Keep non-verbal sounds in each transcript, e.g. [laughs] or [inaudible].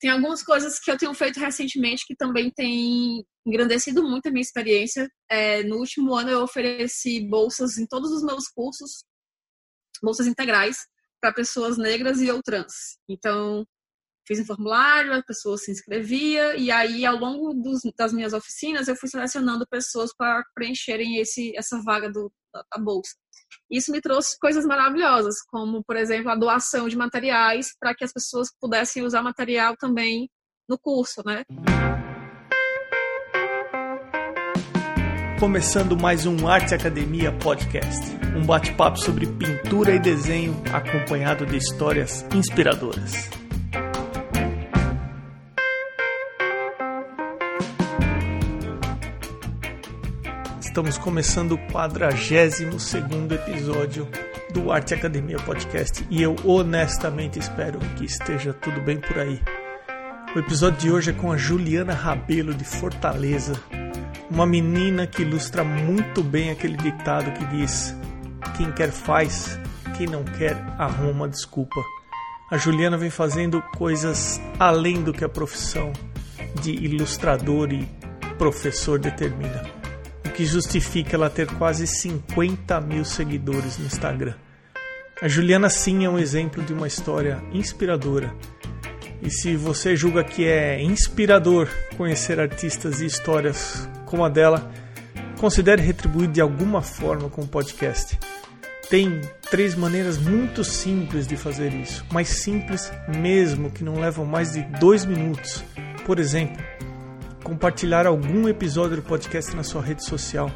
tem algumas coisas que eu tenho feito recentemente que também tem engrandecido muito a minha experiência. É, no último ano eu ofereci bolsas em todos os meus cursos, bolsas integrais para pessoas negras e ou trans. Então, fiz um formulário, a pessoa se inscrevia, e aí, ao longo dos, das minhas oficinas, eu fui selecionando pessoas para preencherem esse, essa vaga do, da, da bolsa. Isso me trouxe coisas maravilhosas, como, por exemplo, a doação de materiais para que as pessoas pudessem usar material também no curso, né? Começando mais um Arte Academia Podcast, um bate-papo sobre pintura e desenho acompanhado de histórias inspiradoras. Estamos começando o 42 episódio do Arte Academia Podcast e eu honestamente espero que esteja tudo bem por aí. O episódio de hoje é com a Juliana Rabelo de Fortaleza, uma menina que ilustra muito bem aquele ditado que diz: Quem quer faz, quem não quer arruma uma desculpa. A Juliana vem fazendo coisas além do que a profissão de ilustrador e professor determina que justifica ela ter quase 50 mil seguidores no Instagram. A Juliana sim é um exemplo de uma história inspiradora. E se você julga que é inspirador conhecer artistas e histórias como a dela, considere retribuir de alguma forma com o podcast. Tem três maneiras muito simples de fazer isso, mais simples mesmo, que não levam mais de dois minutos. Por exemplo, compartilhar algum episódio do podcast na sua rede social,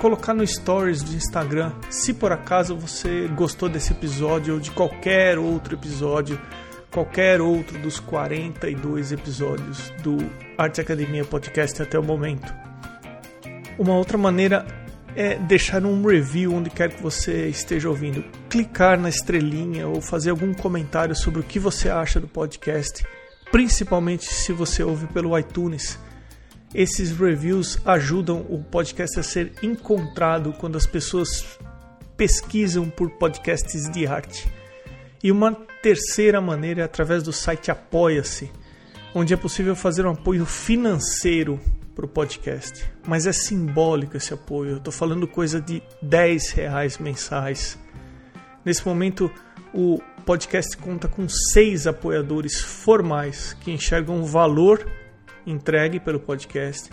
colocar no stories do Instagram, se por acaso você gostou desse episódio ou de qualquer outro episódio, qualquer outro dos 42 episódios do Arte Academia Podcast até o momento. Uma outra maneira é deixar um review onde quer que você esteja ouvindo, clicar na estrelinha ou fazer algum comentário sobre o que você acha do podcast, principalmente se você ouve pelo iTunes esses reviews ajudam o podcast a ser encontrado quando as pessoas pesquisam por podcasts de arte. E uma terceira maneira é através do site Apoia-se, onde é possível fazer um apoio financeiro para o podcast. Mas é simbólico esse apoio, eu estou falando coisa de 10 reais mensais. Nesse momento, o podcast conta com seis apoiadores formais que enxergam o valor entregue pelo podcast,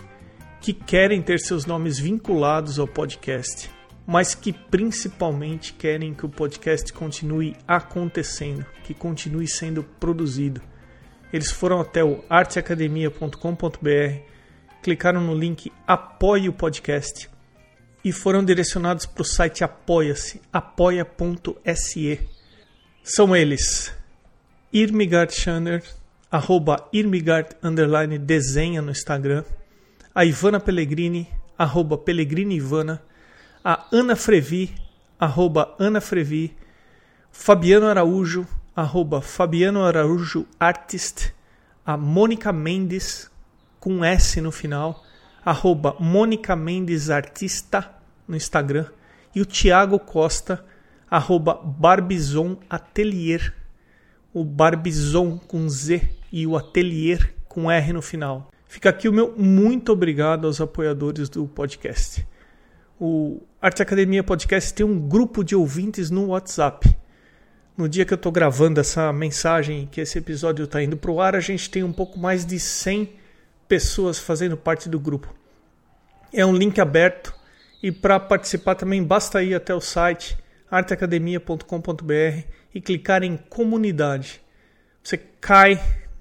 que querem ter seus nomes vinculados ao podcast, mas que principalmente querem que o podcast continue acontecendo, que continue sendo produzido. Eles foram até o arteacademia.com.br, clicaram no link Apoie o Podcast e foram direcionados para o site Apoia-se, apoia.se. São eles Irmigard Schanner, arroba Irmigard underline desenha no Instagram, a Ivana Pellegrini, arroba Pellegrini Ivana, a Ana Frevi, arroba Ana Frevi, Fabiano Araújo, arroba Fabiano Araújo Artist, a Mônica Mendes, com S no final, arroba Mônica Mendes Artista no Instagram, e o Tiago Costa, arroba Barbizon Atelier, o Barbizon com Z e o Atelier com R no final. Fica aqui o meu muito obrigado aos apoiadores do podcast. O Arte Academia Podcast tem um grupo de ouvintes no WhatsApp. No dia que eu estou gravando essa mensagem, que esse episódio está indo para o ar, a gente tem um pouco mais de 100 pessoas fazendo parte do grupo. É um link aberto e para participar também basta ir até o site arteacademia.com.br e clicar em comunidade. Você cai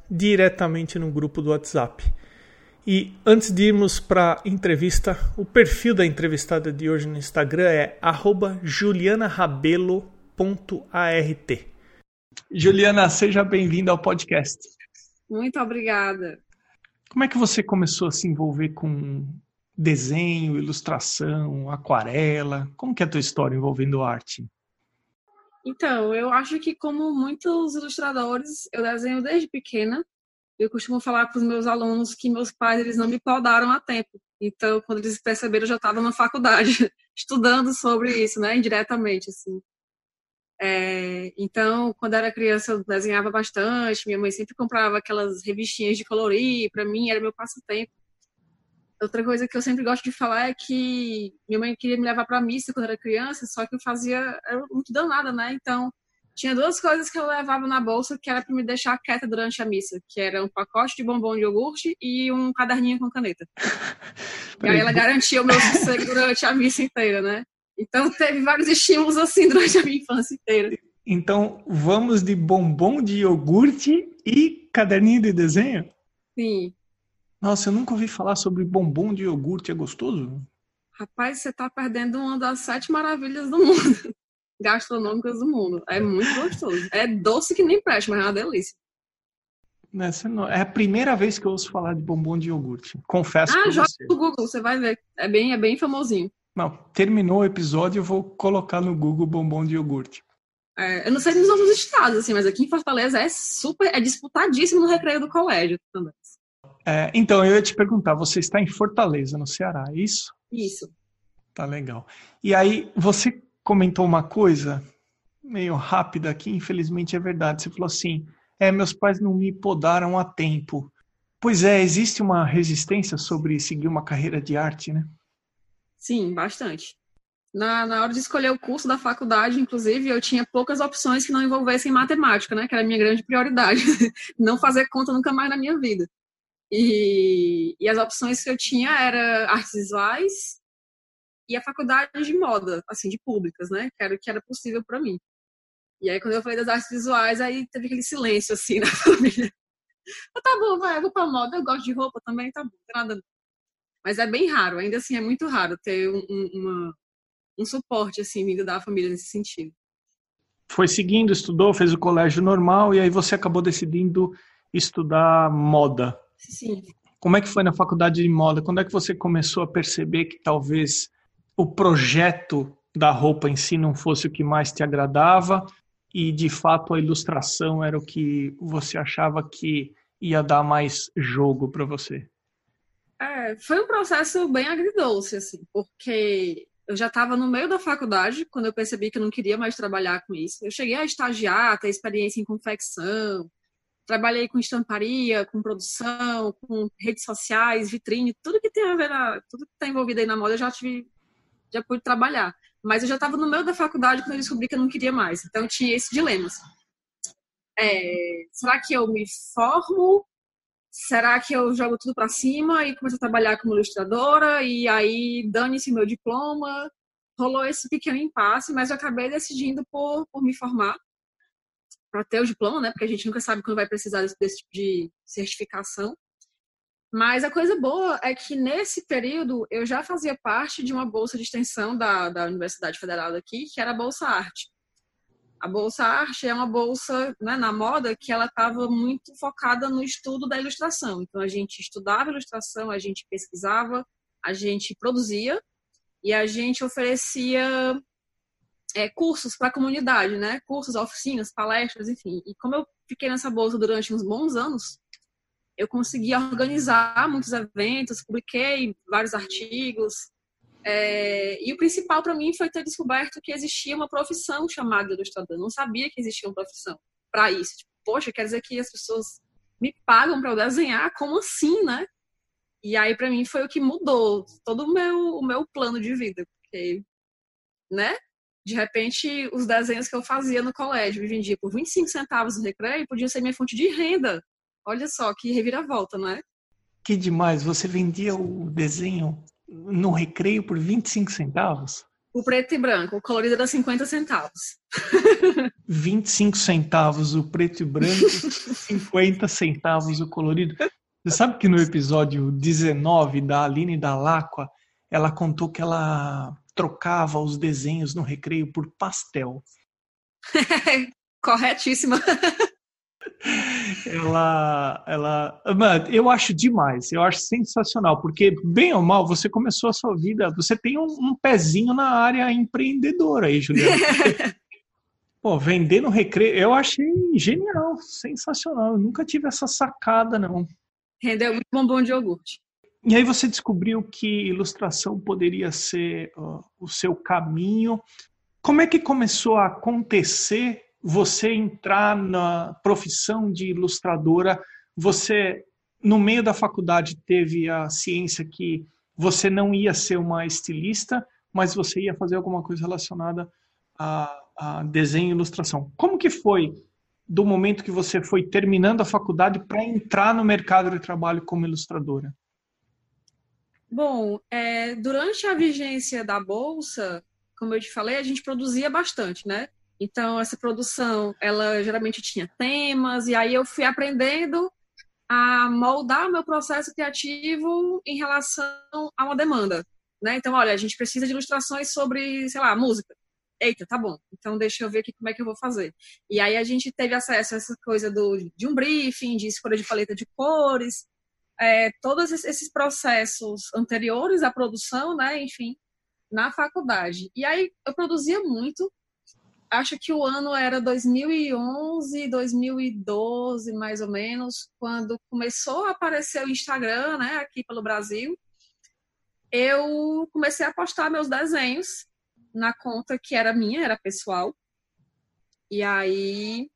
diretamente no grupo do WhatsApp. E antes de irmos para a entrevista, o perfil da entrevistada de hoje no Instagram é julianarabelo.art. Juliana, seja bem-vinda ao podcast. Muito obrigada. Como é que você começou a se envolver com desenho, ilustração, aquarela? Como que é a tua história envolvendo arte? Então, eu acho que como muitos ilustradores, eu desenho desde pequena. Eu costumo falar para os meus alunos que meus pais eles não me podaram a tempo. Então, quando eles perceberam, eu já estava na faculdade, [laughs] estudando sobre isso, né, indiretamente, assim. É, então, quando era criança, eu desenhava bastante. Minha mãe sempre comprava aquelas revistinhas de colorir. Para mim, era meu passatempo. Outra coisa que eu sempre gosto de falar é que minha mãe queria me levar para missa quando era criança, só que eu fazia era muito danada, né? Então, tinha duas coisas que eu levava na bolsa que era para me deixar quieta durante a missa, que era um pacote de bombom de iogurte e um caderninho com caneta. [laughs] e aí ela garantia o meu [laughs] sossego durante a missa inteira, né? Então teve vários estímulos assim durante a minha infância inteira. Então vamos de bombom de iogurte e caderninho de desenho? Sim. Nossa, eu nunca ouvi falar sobre bombom de iogurte. É gostoso? Rapaz, você tá perdendo uma das sete maravilhas do mundo. [laughs] Gastronômicas do mundo. É muito gostoso. É doce que nem preste, mas é uma delícia. É a primeira vez que eu ouço falar de bombom de iogurte. Confesso ah, joga você. no Google, você vai ver. É bem, é bem famosinho. Não, terminou o episódio, eu vou colocar no Google bombom de iogurte. É, eu não sei nos outros estados, assim, mas aqui em Fortaleza é super, é disputadíssimo no recreio do colégio também. É, então, eu ia te perguntar, você está em Fortaleza, no Ceará, é isso? Isso. Tá legal. E aí, você comentou uma coisa meio rápida aqui, infelizmente é verdade. Você falou assim: é, meus pais não me podaram a tempo. Pois é, existe uma resistência sobre seguir uma carreira de arte, né? Sim, bastante. Na, na hora de escolher o curso da faculdade, inclusive, eu tinha poucas opções que não envolvessem matemática, né? Que era a minha grande prioridade. [laughs] não fazer conta nunca mais na minha vida. E, e as opções que eu tinha era artes visuais e a faculdade de moda, assim, de públicas, né? Que era que era possível para mim. E aí, quando eu falei das artes visuais, aí teve aquele silêncio, assim, [laughs] na família. Eu, tá bom, vai, eu vou pra moda, eu gosto de roupa também, tá bom, nada mas é bem raro, ainda assim é muito raro ter um, um, uma, um suporte assim vindo da família nesse sentido. Foi seguindo, estudou, fez o colégio normal e aí você acabou decidindo estudar moda. Sim. Como é que foi na faculdade de moda? Quando é que você começou a perceber que talvez o projeto da roupa em si não fosse o que mais te agradava e de fato a ilustração era o que você achava que ia dar mais jogo para você? É, foi um processo bem agridoce, assim, porque eu já estava no meio da faculdade quando eu percebi que eu não queria mais trabalhar com isso. Eu cheguei a estagiar, ter experiência em confecção, trabalhei com estamparia, com produção, com redes sociais, vitrine, tudo que tem a ver, na, tudo que está envolvido aí na moda, eu já tive, já pude trabalhar. Mas eu já estava no meio da faculdade quando eu descobri que eu não queria mais. Então eu tinha esse dilema. Assim. É, será que eu me formo será que eu jogo tudo para cima e começo a trabalhar como ilustradora e aí dane-se meu diploma? Rolou esse pequeno impasse, mas eu acabei decidindo por, por me formar ter o diploma, né? Porque a gente nunca sabe quando vai precisar desse, desse tipo de certificação. Mas a coisa boa é que nesse período eu já fazia parte de uma bolsa de extensão da, da Universidade Federal daqui, que era a Bolsa Arte. A Bolsa Arte é uma bolsa né, na moda que ela estava muito focada no estudo da ilustração. Então a gente estudava ilustração, a gente pesquisava, a gente produzia e a gente oferecia é, cursos para a comunidade, né? Cursos, oficinas, palestras, enfim. E como eu fiquei nessa bolsa durante uns bons anos, eu consegui organizar muitos eventos, publiquei vários artigos, é, e o principal para mim foi ter descoberto que existia uma profissão chamada ilustrador. Não sabia que existia uma profissão para isso. Tipo, poxa, quer dizer que as pessoas me pagam para eu desenhar? Como assim, né? E aí para mim foi o que mudou todo o meu, o meu plano de vida, porque, né? De repente, os desenhos que eu fazia no colégio me vendia por 25 centavos no recreio podia ser minha fonte de renda. Olha só que reviravolta, não é? Que demais! Você vendia o desenho no recreio por 25 centavos? O preto e branco, o colorido era 50 centavos. [laughs] 25 centavos o preto e branco, [laughs] 50 centavos o colorido. Você sabe que no episódio 19 da Aline da Lacqua, ela contou que ela trocava os desenhos no recreio por pastel. [laughs] Corretíssima. ela, ela, mano, eu acho demais, eu acho sensacional, porque bem ou mal você começou a sua vida, você tem um, um pezinho na área empreendedora aí, Juliana. [laughs] Pô, vender no recreio, eu achei genial, sensacional. Eu nunca tive essa sacada, não. Rendeu muito bombom de iogurte. E aí você descobriu que ilustração poderia ser uh, o seu caminho Como é que começou a acontecer você entrar na profissão de ilustradora? Você, no meio da faculdade, teve a ciência que você não ia ser uma estilista, mas você ia fazer alguma coisa relacionada a, a desenho e ilustração. Como que foi do momento que você foi terminando a faculdade para entrar no mercado de trabalho como ilustradora? Bom, é, durante a vigência da bolsa, como eu te falei, a gente produzia bastante, né? Então essa produção, ela geralmente tinha temas e aí eu fui aprendendo a moldar meu processo criativo em relação a uma demanda, né? Então, olha, a gente precisa de ilustrações sobre, sei lá, música eita, tá bom, então deixa eu ver aqui como é que eu vou fazer. E aí a gente teve acesso a essa coisa do, de um briefing, de escolha de paleta de cores, é, todos esses processos anteriores à produção, né, enfim, na faculdade. E aí eu produzia muito, acho que o ano era 2011, 2012, mais ou menos, quando começou a aparecer o Instagram, né, aqui pelo Brasil, eu comecei a postar meus desenhos na conta que era minha, era pessoal. E aí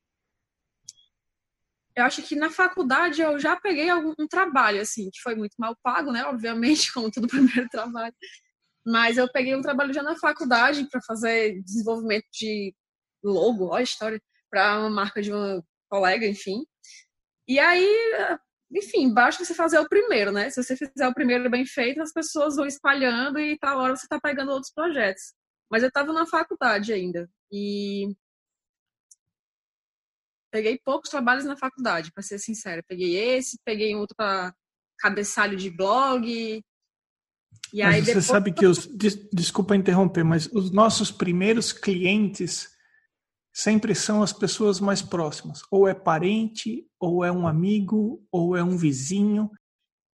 eu acho que na faculdade eu já peguei algum um trabalho assim, que foi muito mal pago, né? Obviamente, [laughs] como todo primeiro trabalho. Mas eu peguei um trabalho já na faculdade para fazer desenvolvimento de logo, a história, para uma marca de uma colega, enfim. E aí, enfim, basta você fazer o primeiro, né? Se você fizer o primeiro bem feito, as pessoas vão espalhando e tal hora você está pegando outros projetos. Mas eu estava na faculdade ainda. E peguei poucos trabalhos na faculdade, para ser sincera. Peguei esse, peguei outro para cabeçalho de blog. E mas aí você depois... sabe que os desculpa interromper, mas os nossos primeiros clientes sempre são as pessoas mais próximas. Ou é parente, ou é um amigo, ou é um vizinho.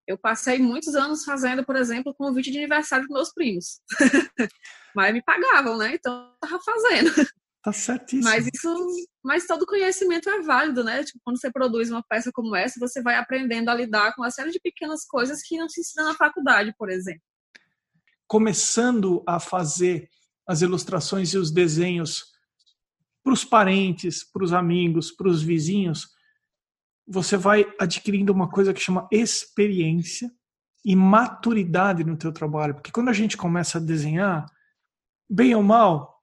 Eu passei muitos anos fazendo, por exemplo, convite de aniversário dos meus primos. [laughs] Mas me pagavam, né? Então eu tava fazendo. Tá certíssimo. Mas isso, mas todo conhecimento é válido, né? Tipo, quando você produz uma peça como essa, você vai aprendendo a lidar com uma série de pequenas coisas que não se ensina na faculdade, por exemplo. Começando a fazer as ilustrações e os desenhos para os parentes, para os amigos, para os vizinhos, você vai adquirindo uma coisa que chama experiência e maturidade no teu trabalho, porque quando a gente começa a desenhar, bem ou mal,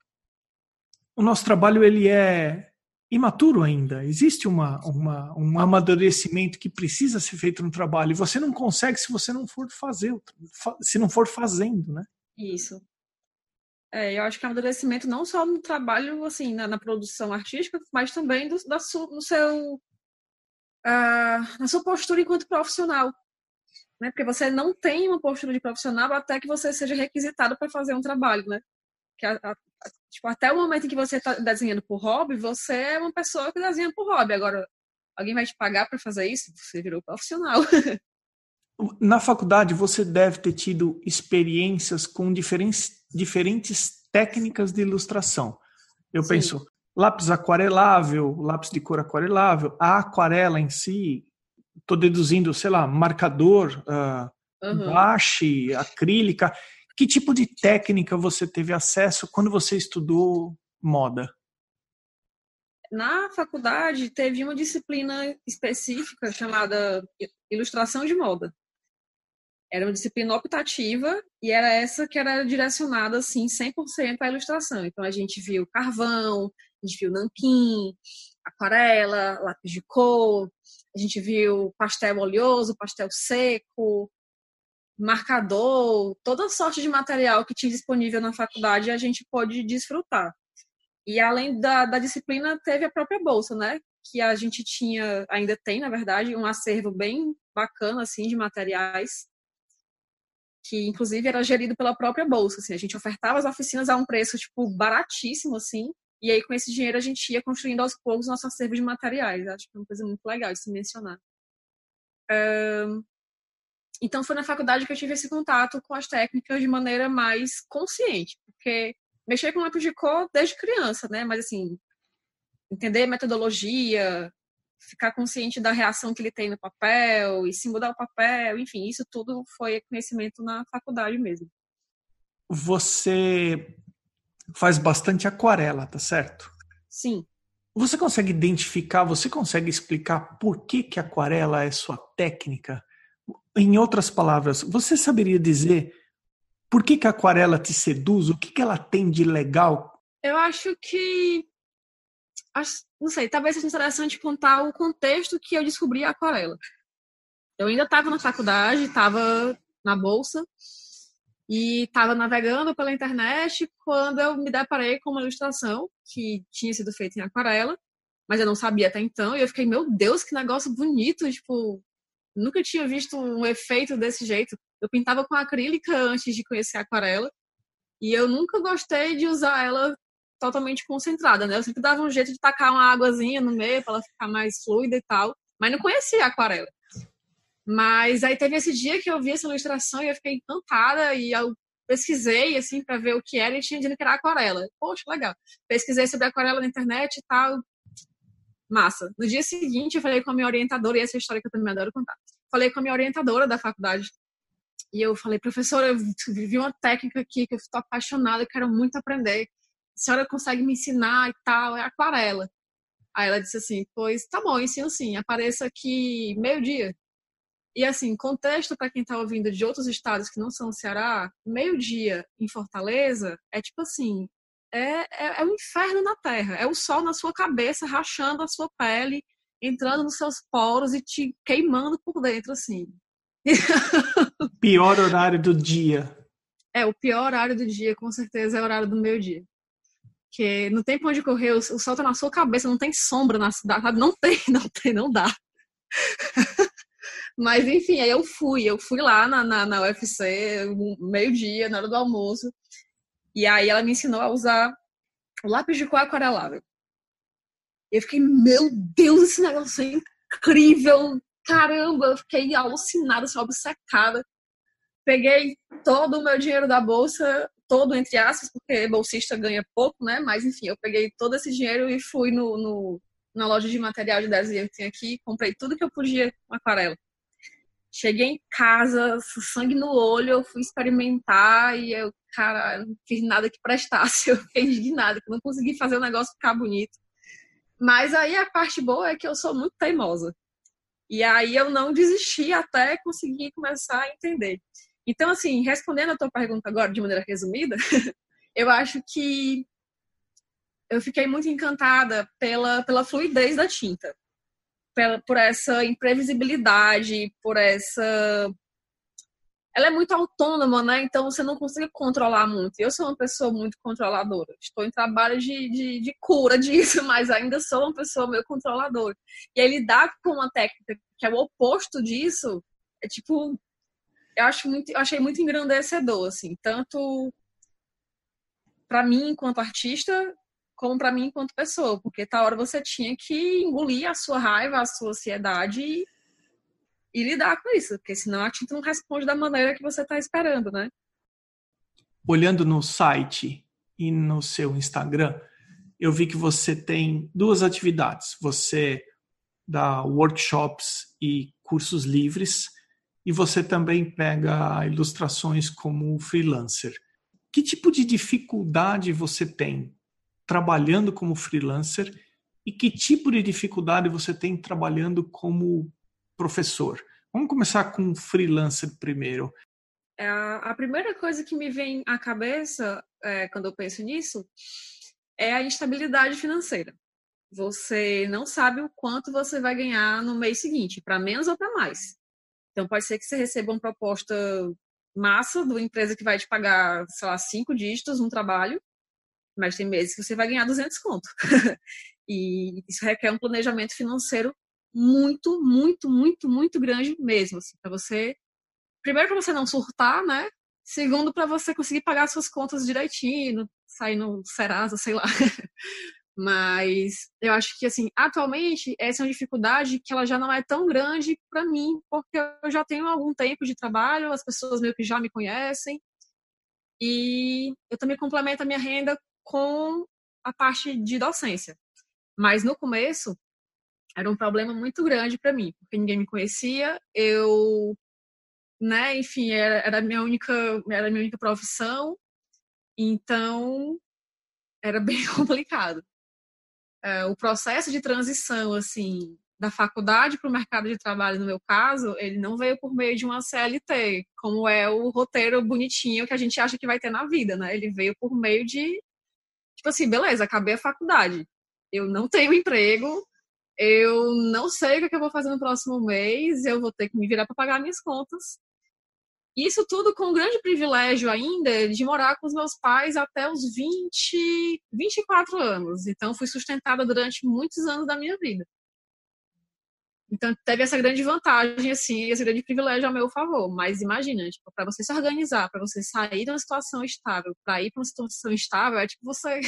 o nosso trabalho ele é imaturo ainda. Existe uma, uma, um amadurecimento que precisa ser feito no trabalho e você não consegue se você não for fazer, se não for fazendo, né? Isso. É, eu acho que é amadurecimento não só no trabalho, assim, na, na produção artística, mas também do, da su, no seu uh, na sua postura enquanto profissional. Né? Porque você não tem uma postura de profissional até que você seja requisitado para fazer um trabalho, né? Que a, a, tipo, até o momento em que você está desenhando por hobby, você é uma pessoa que desenha por hobby. Agora, alguém vai te pagar para fazer isso? Você virou profissional. [laughs] Na faculdade, você deve ter tido experiências com diferentes, diferentes técnicas de ilustração. Eu Sim. penso, lápis aquarelável, lápis de cor aquarelável, a aquarela em si, estou deduzindo, sei lá, marcador, uh, uhum. acrílica. Que tipo de técnica você teve acesso quando você estudou moda? Na faculdade teve uma disciplina específica chamada ilustração de moda. Era uma disciplina optativa e era essa que era direcionada assim 100% à ilustração. Então a gente viu carvão, a gente viu nanquim, aquarela, lápis de cor, a gente viu pastel oleoso, pastel seco, marcador, toda sorte de material que tinha disponível na faculdade a gente pôde desfrutar. E além da, da disciplina, teve a própria bolsa, né? Que a gente tinha, ainda tem, na verdade, um acervo bem bacana, assim, de materiais, que inclusive era gerido pela própria bolsa, assim. A gente ofertava as oficinas a um preço, tipo, baratíssimo, assim, e aí, com esse dinheiro, a gente ia construindo aos poucos nosso acervo de materiais. Acho que é uma coisa muito legal de se mencionar. Então, foi na faculdade que eu tive esse contato com as técnicas de maneira mais consciente, porque mexer com lápis de cor desde criança, né? Mas, assim, entender metodologia, ficar consciente da reação que ele tem no papel, e se mudar o papel, enfim, isso tudo foi conhecimento na faculdade mesmo. Você faz bastante aquarela, tá certo? Sim. Você consegue identificar, você consegue explicar por que, que aquarela é sua técnica? Em outras palavras, você saberia dizer por que, que a aquarela te seduz? O que, que ela tem de legal? Eu acho que. Acho, não sei, talvez seja interessante contar o contexto que eu descobri a aquarela. Eu ainda estava na faculdade, estava na bolsa, e estava navegando pela internet quando eu me deparei com uma ilustração que tinha sido feita em aquarela, mas eu não sabia até então, e eu fiquei, meu Deus, que negócio bonito, tipo, nunca tinha visto um efeito desse jeito. Eu pintava com acrílica antes de conhecer a aquarela, e eu nunca gostei de usar ela totalmente concentrada, né? Eu sempre dava um jeito de tacar uma águazinha no meio para ela ficar mais fluida e tal, mas não conhecia a aquarela. Mas aí teve esse dia que eu vi essa ilustração e eu fiquei encantada e eu pesquisei assim para ver o que era e tinha dito que era aquarela. Poxa, legal. Pesquisei sobre aquarela na internet e tal. Massa. No dia seguinte eu falei com a minha orientadora, e essa é a história que eu também adoro contar. Falei com a minha orientadora da faculdade. E eu falei, professora, eu vi uma técnica aqui que eu estou apaixonada, eu quero muito aprender. A senhora consegue me ensinar e tal? É aquarela. Aí ela disse assim, pois tá bom, ensino sim, apareça aqui meio-dia. E assim, contexto para quem está ouvindo de outros estados que não são Ceará, meio-dia em Fortaleza é tipo assim, é, é, é um inferno na terra. É o sol na sua cabeça, rachando a sua pele, entrando nos seus poros e te queimando por dentro, assim. [laughs] Pior horário do dia. É, o pior horário do dia, com certeza, é o horário do meio-dia. Porque não tem pra onde correr, o, o sol tá na sua cabeça, não tem sombra na cidade, não tem, [laughs] não tem, não dá. [laughs] Mas enfim, aí eu fui, eu fui lá na, na, na UFC, meio-dia, na hora do almoço. E aí ela me ensinou a usar o lápis de cor aquarelável. Eu fiquei, meu Deus, esse negócio é incrível! Caramba, eu fiquei alucinada, assim, obcecada. Peguei todo o meu dinheiro da bolsa, todo entre aspas, porque bolsista ganha pouco, né? Mas enfim, eu peguei todo esse dinheiro e fui no, no na loja de material de desenho que tem aqui, comprei tudo que eu podia com aquarela. Cheguei em casa, sangue no olho, eu fui experimentar e eu, cara, não fiz nada que prestasse. [laughs] Eu fiquei indignada, que não consegui fazer o negócio ficar bonito. Mas aí a parte boa é que eu sou muito teimosa. E aí eu não desisti até conseguir começar a entender. Então, assim, respondendo a tua pergunta agora de maneira resumida, [laughs] eu acho que eu fiquei muito encantada pela, pela fluidez da tinta por essa imprevisibilidade, por essa. Ela é muito autônoma, né? Então você não consegue controlar muito. Eu sou uma pessoa muito controladora. Estou em trabalho de, de, de cura [laughs] disso, mas ainda sou uma pessoa meio controladora. E aí lidar com uma técnica que é o oposto disso é tipo. Eu acho muito, eu achei muito engrandecedor, assim, tanto para mim enquanto artista como para mim enquanto pessoa, porque tá hora você tinha que engolir a sua raiva, a sua ansiedade e, e lidar com isso, porque senão a tinta não responde da maneira que você está esperando, né? Olhando no site e no seu Instagram, eu vi que você tem duas atividades. Você dá workshops e cursos livres e você também pega ilustrações como freelancer. Que tipo de dificuldade você tem trabalhando como freelancer e que tipo de dificuldade você tem trabalhando como professor? Vamos começar com freelancer primeiro. É, a primeira coisa que me vem à cabeça é, quando eu penso nisso é a instabilidade financeira. Você não sabe o quanto você vai ganhar no mês seguinte, para menos ou para mais. Então pode ser que você receba uma proposta massa de uma empresa que vai te pagar, sei lá, cinco dígitos no trabalho, mas tem meses que você vai ganhar 200 conto. [laughs] e isso requer um planejamento financeiro muito, muito, muito, muito grande mesmo, assim, para você primeiro para você não surtar, né? Segundo para você conseguir pagar suas contas direitinho, sair no Serasa, sei lá. [laughs] Mas eu acho que assim, atualmente essa é uma dificuldade que ela já não é tão grande para mim, porque eu já tenho algum tempo de trabalho, as pessoas meio que já me conhecem. E eu também complemento a minha renda com a parte de docência. Mas no começo era um problema muito grande para mim, porque ninguém me conhecia, eu, né, enfim, era, era minha única, era minha única profissão. Então, era bem [laughs] complicado. É, o processo de transição, assim, da faculdade para o mercado de trabalho, no meu caso, ele não veio por meio de uma CLT, como é o roteiro bonitinho que a gente acha que vai ter na vida, né? Ele veio por meio de, tipo assim, beleza, acabei a faculdade, eu não tenho emprego, eu não sei o que eu vou fazer no próximo mês, eu vou ter que me virar para pagar minhas contas. Isso tudo com o grande privilégio ainda de morar com os meus pais até os 20, 24 anos. Então, fui sustentada durante muitos anos da minha vida. Então, teve essa grande vantagem, assim, esse grande privilégio a meu favor. Mas imagina, tipo, para você se organizar, para você sair de uma situação estável, para ir para uma situação estável, é tipo você.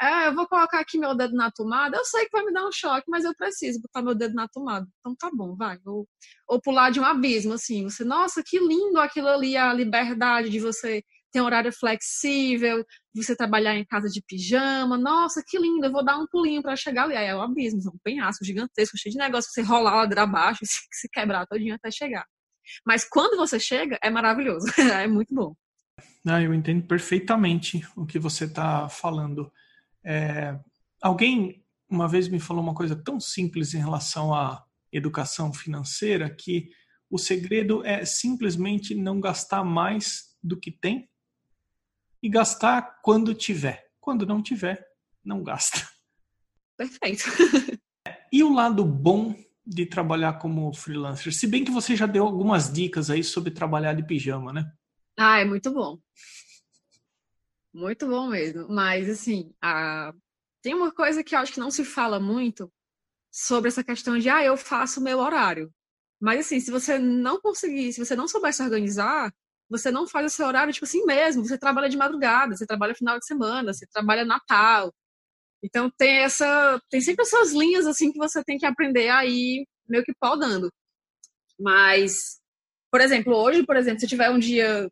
é, [laughs] eu vou colocar aqui meu dedo na tomada, eu sei que vai me dar um choque, mas eu preciso botar meu dedo na tomada. Então tá bom, vai. Ou, ou pular de um abismo, assim. Você, nossa, que lindo aquilo ali, a liberdade de você tem horário flexível, você trabalhar em casa de pijama, nossa, que lindo, eu vou dar um pulinho para chegar ali. Aí é um abismo, um penhasco gigantesco, cheio de negócio, você rolar ladeira abaixo [laughs] se quebrar todinho até chegar. Mas quando você chega, é maravilhoso, [laughs] é muito bom. Ah, eu entendo perfeitamente o que você está falando. É, alguém uma vez me falou uma coisa tão simples em relação à educação financeira que o segredo é simplesmente não gastar mais do que tem e gastar quando tiver. Quando não tiver, não gasta. Perfeito. [laughs] e o lado bom de trabalhar como freelancer? Se bem que você já deu algumas dicas aí sobre trabalhar de pijama, né? Ah, é muito bom. Muito bom mesmo. Mas, assim, a... tem uma coisa que eu acho que não se fala muito sobre essa questão de, ah, eu faço o meu horário. Mas, assim, se você não conseguir, se você não souber se organizar, você não faz o seu horário, tipo assim mesmo, você trabalha de madrugada, você trabalha final de semana, você trabalha Natal. Então tem essa, tem sempre essas linhas assim que você tem que aprender aí meio que podando. Mas, por exemplo, hoje, por exemplo, se tiver um dia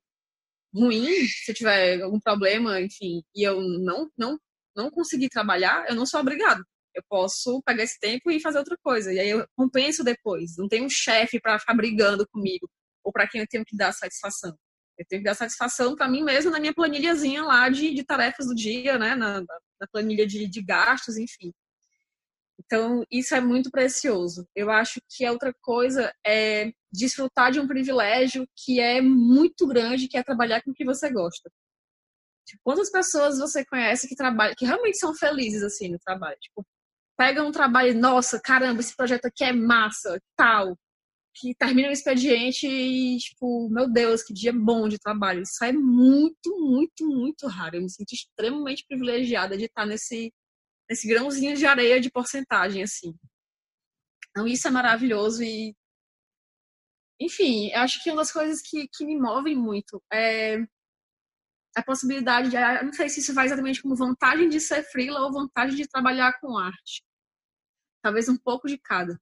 ruim, se tiver algum problema, enfim, e eu não não não conseguir trabalhar, eu não sou obrigado. Eu posso pegar esse tempo e fazer outra coisa. E aí eu compenso depois. Não tem um chefe para ficar brigando comigo ou para quem eu tenho que dar satisfação. Eu tenho que dar satisfação para mim mesmo na minha planilhazinha lá de, de tarefas do dia, né? Na, na planilha de, de gastos, enfim. Então, isso é muito precioso. Eu acho que a outra coisa é desfrutar de um privilégio que é muito grande, que é trabalhar com o que você gosta. Tipo, quantas pessoas você conhece que trabalham, que realmente são felizes assim no trabalho? Tipo, pegam um trabalho, nossa, caramba, esse projeto aqui é massa, tal que termina o expediente e, tipo, meu Deus, que dia bom de trabalho. Isso é muito, muito, muito raro. Eu me sinto extremamente privilegiada de estar nesse, nesse grãozinho de areia de porcentagem, assim. Então, isso é maravilhoso e. Enfim, acho que uma das coisas que, que me movem muito é a possibilidade de. Eu não sei se isso vai exatamente como vantagem de ser freela ou vantagem de trabalhar com arte. Talvez um pouco de cada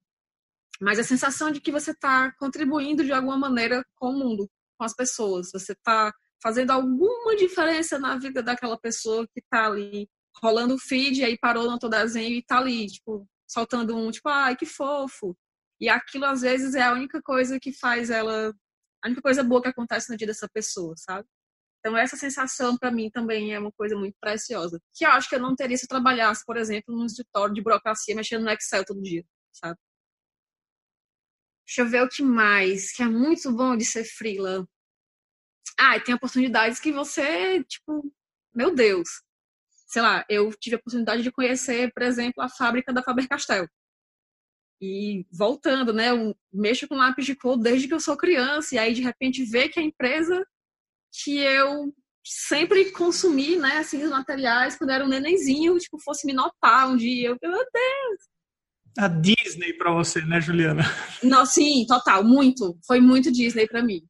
mas a sensação de que você está contribuindo de alguma maneira com o mundo, com as pessoas, você está fazendo alguma diferença na vida daquela pessoa que está ali rolando o feed, aí parou no teu desenho e está ali, tipo, soltando um, tipo, ai, que fofo. E aquilo, às vezes, é a única coisa que faz ela, a única coisa boa que acontece no dia dessa pessoa, sabe? Então, essa sensação, para mim, também é uma coisa muito preciosa. Que eu acho que eu não teria se eu trabalhasse, por exemplo, num escritório de burocracia mexendo no Excel todo dia, sabe? Deixa eu ver o que mais, que é muito bom de ser freela. Ah, tem oportunidades que você, tipo, meu Deus. Sei lá, eu tive a oportunidade de conhecer, por exemplo, a fábrica da Faber-Castell. E voltando, né, eu mexo com lápis de cor desde que eu sou criança, e aí de repente ver que a empresa que eu sempre consumi, né, assim, os materiais quando era um nenenzinho, tipo, fosse me notar um dia. Eu, meu Deus, a Disney para você, né, Juliana? Não, sim, total, muito. Foi muito Disney para mim.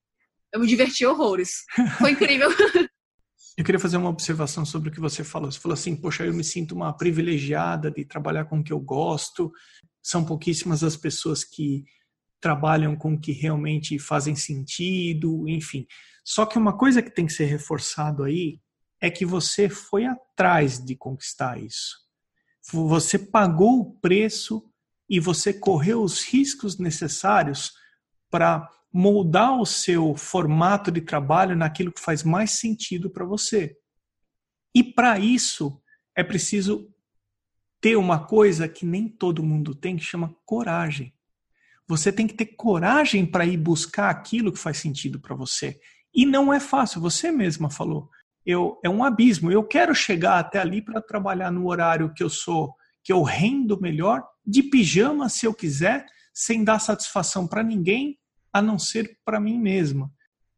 Eu me diverti horrores. Foi incrível. [laughs] Eu queria fazer uma observação sobre o que você falou. Você falou assim, poxa, eu me sinto uma privilegiada de trabalhar com o que eu gosto. São pouquíssimas as pessoas que trabalham com o que realmente fazem sentido, enfim. Só que uma coisa que tem que ser reforçado aí é que você foi atrás de conquistar isso. Você pagou o preço e você correu os riscos necessários para moldar o seu formato de trabalho naquilo que faz mais sentido para você. E para isso, é preciso ter uma coisa que nem todo mundo tem, que chama coragem. Você tem que ter coragem para ir buscar aquilo que faz sentido para você. E não é fácil, você mesma falou. Eu, é um abismo. Eu quero chegar até ali para trabalhar no horário que eu sou, que eu rendo melhor, de pijama se eu quiser, sem dar satisfação para ninguém, a não ser para mim mesma.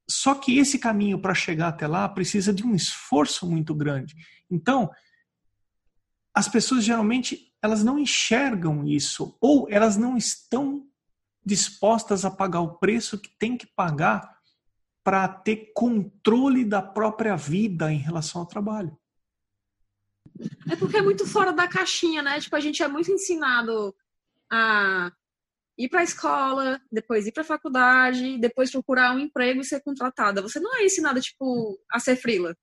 Só que esse caminho para chegar até lá precisa de um esforço muito grande. Então, as pessoas geralmente elas não enxergam isso ou elas não estão dispostas a pagar o preço que tem que pagar para ter controle da própria vida em relação ao trabalho. É porque é muito fora da caixinha, né? Tipo, a gente é muito ensinado a ir para a escola, depois ir para a faculdade, depois procurar um emprego e ser contratada. Você não é ensinada, tipo, a ser frila.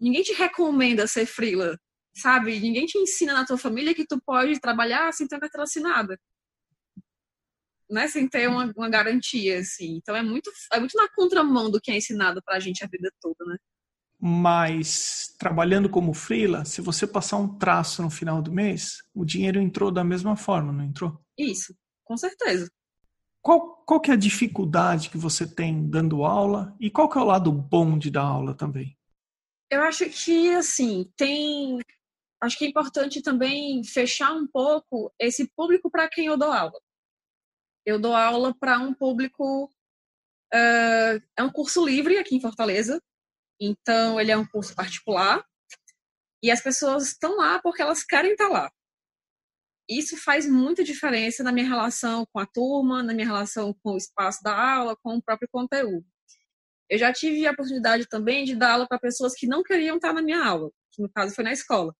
Ninguém te recomenda ser frila, sabe? Ninguém te ensina na tua família que tu pode trabalhar sem ter carteira assinada né, sem ter uma, uma, garantia, assim. Então é muito, é muito na contramão do que é ensinado pra gente a vida toda, né? Mas trabalhando como freela, se você passar um traço no final do mês, o dinheiro entrou da mesma forma, não entrou? Isso, com certeza. Qual, qual que é a dificuldade que você tem dando aula e qual que é o lado bom de dar aula também? Eu acho que, assim, tem... Acho que é importante também fechar um pouco esse público para quem eu dou aula eu dou aula para um público. Uh, é um curso livre aqui em Fortaleza, então ele é um curso particular e as pessoas estão lá porque elas querem estar lá. Isso faz muita diferença na minha relação com a turma, na minha relação com o espaço da aula, com o próprio conteúdo. Eu já tive a oportunidade também de dar aula para pessoas que não queriam estar na minha aula, que no caso foi na escola.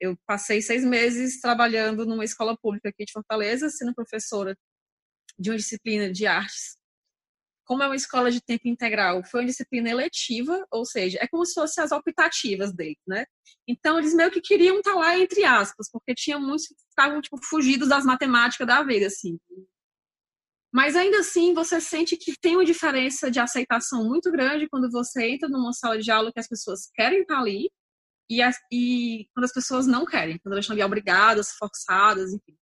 Eu passei seis meses trabalhando numa escola pública aqui de Fortaleza, sendo professora de uma disciplina de artes. Como é uma escola de tempo integral, foi uma disciplina eletiva, ou seja, é como se fossem as optativas dele, né? Então eles meio que queriam estar lá entre aspas, porque tinha muitos que estavam tipo fugidos das matemáticas da vida, assim. Mas ainda assim, você sente que tem uma diferença de aceitação muito grande quando você entra numa sala de aula que as pessoas querem estar ali e, as, e quando as pessoas não querem, quando elas estão ali obrigadas, forçadas, enfim.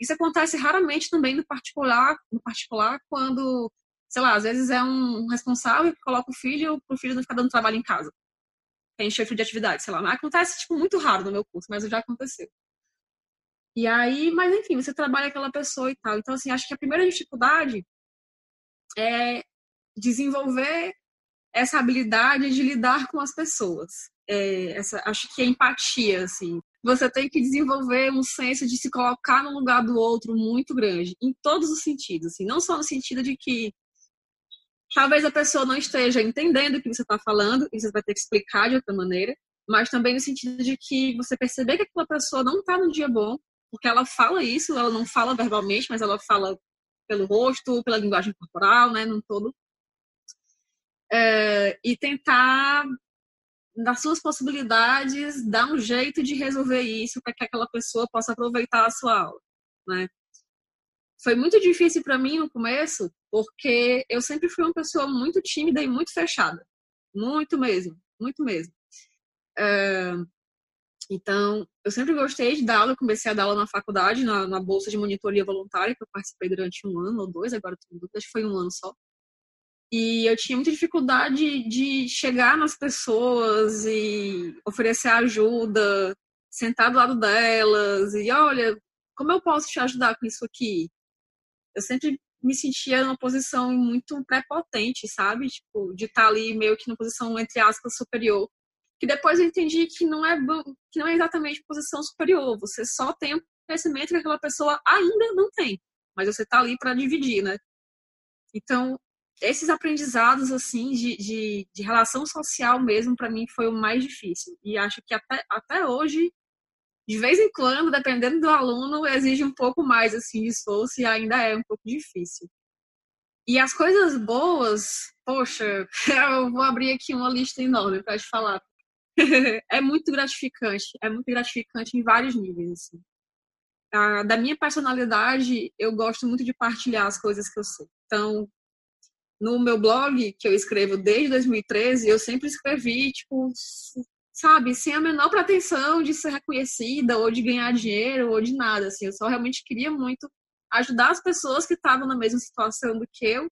Isso acontece raramente também no particular, no particular quando, sei lá, às vezes é um responsável que coloca o filho para o filho não ficar dando trabalho em casa. Tem chefe de atividade, sei lá. Acontece, tipo, muito raro no meu curso, mas já aconteceu. E aí, mas enfim, você trabalha aquela pessoa e tal. Então, assim, acho que a primeira dificuldade é desenvolver essa habilidade de lidar com as pessoas. É, essa, acho que é empatia, assim você tem que desenvolver um senso de se colocar no lugar do outro muito grande, em todos os sentidos, assim, não só no sentido de que talvez a pessoa não esteja entendendo o que você está falando, e você vai ter que explicar de outra maneira, mas também no sentido de que você perceber que aquela pessoa não está no dia bom, porque ela fala isso, ela não fala verbalmente, mas ela fala pelo rosto, pela linguagem corporal, né, no todo. É, e tentar das suas possibilidades, dá um jeito de resolver isso para que aquela pessoa possa aproveitar a sua aula, né? Foi muito difícil para mim no começo, porque eu sempre fui uma pessoa muito tímida e muito fechada, muito mesmo, muito mesmo. É... Então, eu sempre gostei de dar aula, comecei a dar aula na faculdade, na, na bolsa de monitoria voluntária, que eu participei durante um ano ou dois, agora acho que foi um ano só. E eu tinha muita dificuldade de chegar nas pessoas e oferecer ajuda, sentar do lado delas e olha, como eu posso te ajudar com isso aqui? Eu sempre me sentia numa posição muito prepotente, sabe? Tipo, de estar ali meio que numa posição entre aspas superior. Que depois eu entendi que não é que não é exatamente posição superior, você só tem o conhecimento que aquela pessoa ainda não tem, mas você tá ali para dividir, né? Então, esses aprendizados assim de, de, de relação social mesmo para mim foi o mais difícil e acho que até, até hoje de vez em quando dependendo do aluno exige um pouco mais assim de esforço e ainda é um pouco difícil. E as coisas boas poxa [laughs] eu vou abrir aqui uma lista enorme para te falar. [laughs] É muito gratificante é muito gratificante em vários níveis assim. da minha personalidade eu gosto muito de partilhar as coisas que eu sei. Então no meu blog, que eu escrevo desde 2013, eu sempre escrevi, tipo, sabe, sem a menor pretensão de ser reconhecida ou de ganhar dinheiro ou de nada, assim. Eu só realmente queria muito ajudar as pessoas que estavam na mesma situação do que eu,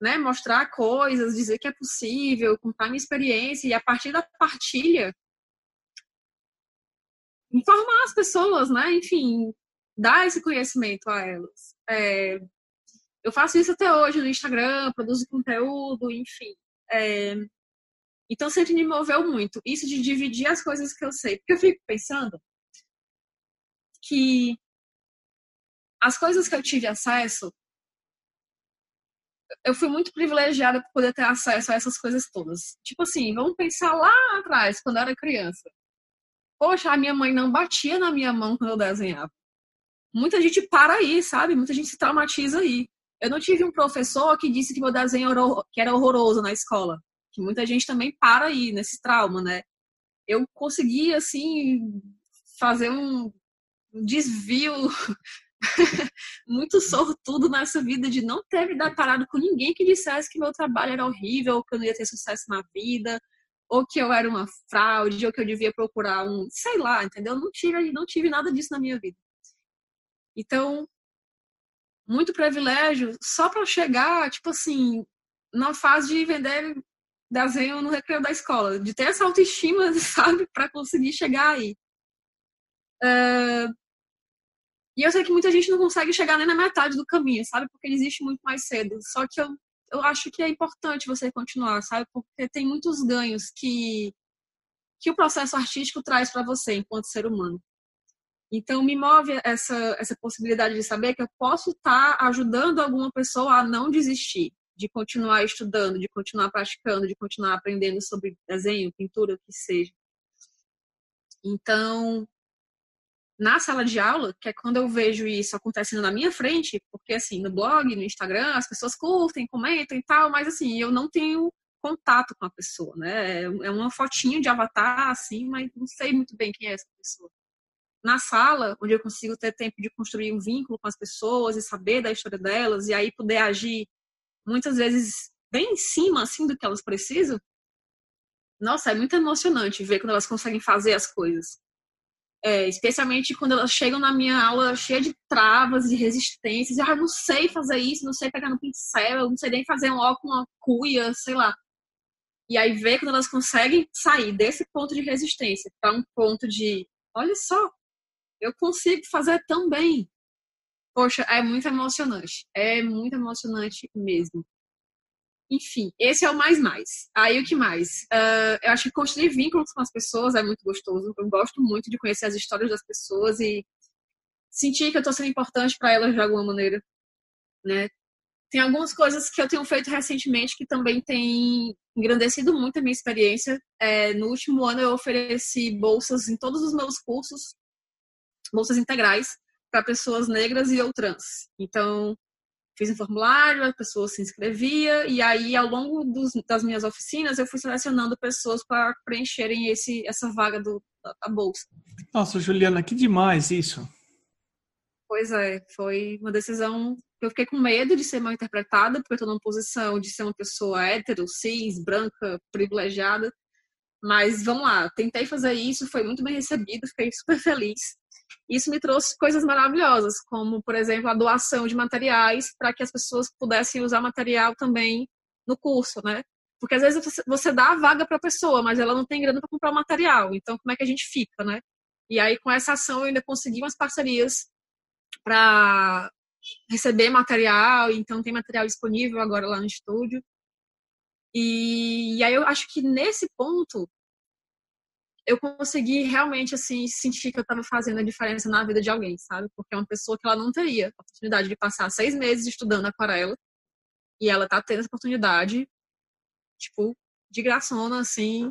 né, mostrar coisas, dizer que é possível, contar minha experiência e a partir da partilha informar as pessoas, né, enfim, dar esse conhecimento a elas. É, eu faço isso até hoje no Instagram, produzo conteúdo, enfim. É, então sempre me moveu muito isso de dividir as coisas que eu sei, porque eu fico pensando que as coisas que eu tive acesso eu fui muito privilegiada por poder ter acesso a essas coisas todas. Tipo assim, vamos pensar lá atrás, quando eu era criança. Poxa, a minha mãe não batia na minha mão quando eu desenhava. Muita gente para aí, sabe? Muita gente se traumatiza aí. Eu não tive um professor que disse que meu desenho era, horroroso na escola. Que muita gente também para aí nesse trauma, né? Eu consegui, assim, fazer um desvio [laughs] muito sortudo nessa vida de não ter me deparado com ninguém que dissesse que meu trabalho era horrível, ou que eu não ia ter sucesso na vida, ou que eu era uma fraude, ou que eu devia procurar um, sei lá, entendeu? Não tive, não tive nada disso na minha vida. Então, muito privilégio só para chegar, tipo assim, na fase de vender desenho no recreio da escola, de ter essa autoestima, [laughs] sabe, para conseguir chegar aí. Uh, e eu sei que muita gente não consegue chegar nem na metade do caminho, sabe? Porque ele existe muito mais cedo. Só que eu, eu acho que é importante você continuar, sabe? Porque tem muitos ganhos que, que o processo artístico traz para você enquanto ser humano. Então, me move essa, essa possibilidade de saber que eu posso estar tá ajudando alguma pessoa a não desistir, de continuar estudando, de continuar praticando, de continuar aprendendo sobre desenho, pintura, o que seja. Então, na sala de aula, que é quando eu vejo isso acontecendo na minha frente, porque assim, no blog, no Instagram, as pessoas curtem, comentam e tal, mas assim, eu não tenho contato com a pessoa, né? É uma fotinho de avatar, assim, mas não sei muito bem quem é essa pessoa. Na sala, onde eu consigo ter tempo de construir um vínculo com as pessoas e saber da história delas, e aí poder agir muitas vezes bem em cima, assim, do que elas precisam, nossa, é muito emocionante ver quando elas conseguem fazer as coisas. É, especialmente quando elas chegam na minha aula cheia de travas e resistências. Ah, não sei fazer isso, não sei pegar no pincel, não sei nem fazer um ó com uma cuia, sei lá. E aí ver quando elas conseguem sair desse ponto de resistência para um ponto de, olha só, eu consigo fazer tão bem. Poxa, é muito emocionante. É muito emocionante mesmo. Enfim, esse é o mais mais. Aí o que mais? Uh, eu acho que construir vínculos com as pessoas é muito gostoso. Eu gosto muito de conhecer as histórias das pessoas e sentir que eu estou sendo importante para elas de alguma maneira, né? Tem algumas coisas que eu tenho feito recentemente que também têm engrandecido muito a minha experiência. É, no último ano eu ofereci bolsas em todos os meus cursos, bolsas integrais para pessoas negras e ou trans. Então, fiz um formulário, a pessoa se inscrevia, e aí, ao longo dos, das minhas oficinas, eu fui selecionando pessoas para preencherem esse, essa vaga do, da, da bolsa. Nossa, Juliana, que demais isso! Pois é, foi uma decisão eu fiquei com medo de ser mal interpretada, porque eu estou numa posição de ser uma pessoa hétero, cis, branca, privilegiada. Mas vamos lá, tentei fazer isso, foi muito bem recebido, fiquei super feliz. Isso me trouxe coisas maravilhosas, como, por exemplo, a doação de materiais para que as pessoas pudessem usar material também no curso, né? Porque às vezes você dá a vaga para a pessoa, mas ela não tem grana para comprar o material. Então, como é que a gente fica, né? E aí, com essa ação, eu ainda consegui umas parcerias para receber material. Então, tem material disponível agora lá no estúdio. E, e aí, eu acho que nesse ponto, eu consegui realmente assim sentir que eu estava fazendo a diferença na vida de alguém, sabe? Porque é uma pessoa que ela não teria a oportunidade de passar seis meses estudando aquarela e ela tá tendo essa oportunidade, tipo, de graçona, assim,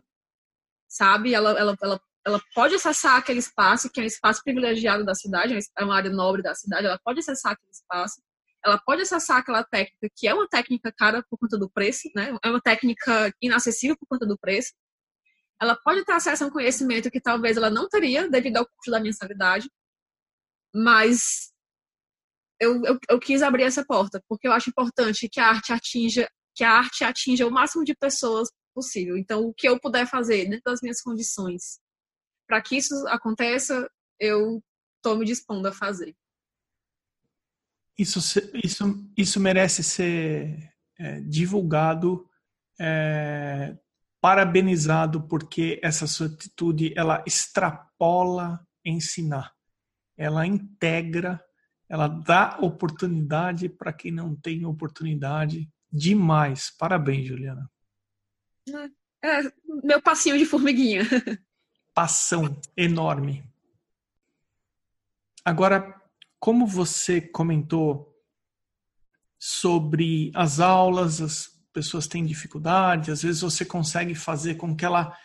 sabe? Ela, ela, ela, ela pode acessar aquele espaço, que é um espaço privilegiado da cidade, é uma área nobre da cidade, ela pode acessar aquele espaço, ela pode acessar aquela técnica, que é uma técnica cara por conta do preço, né? É uma técnica inacessível por conta do preço, ela pode ter acesso a um conhecimento que talvez ela não teria devido ao custo da mensalidade, mas eu, eu, eu, quis abrir essa porta porque eu acho importante que a arte atinja que a arte atinja o máximo de pessoas possível. Então, o que eu puder fazer dentro das minhas condições para que isso aconteça, eu estou me dispondo a fazer. Isso, isso, isso merece ser é, divulgado, é, parabenizado, porque essa sua atitude ela extrapola ensinar, ela integra, ela dá oportunidade para quem não tem oportunidade. Demais, parabéns, Juliana. É, meu passinho de formiguinha. [laughs] Passão enorme. Agora, como você comentou sobre as aulas, as pessoas têm dificuldade, às vezes você consegue fazer com que ela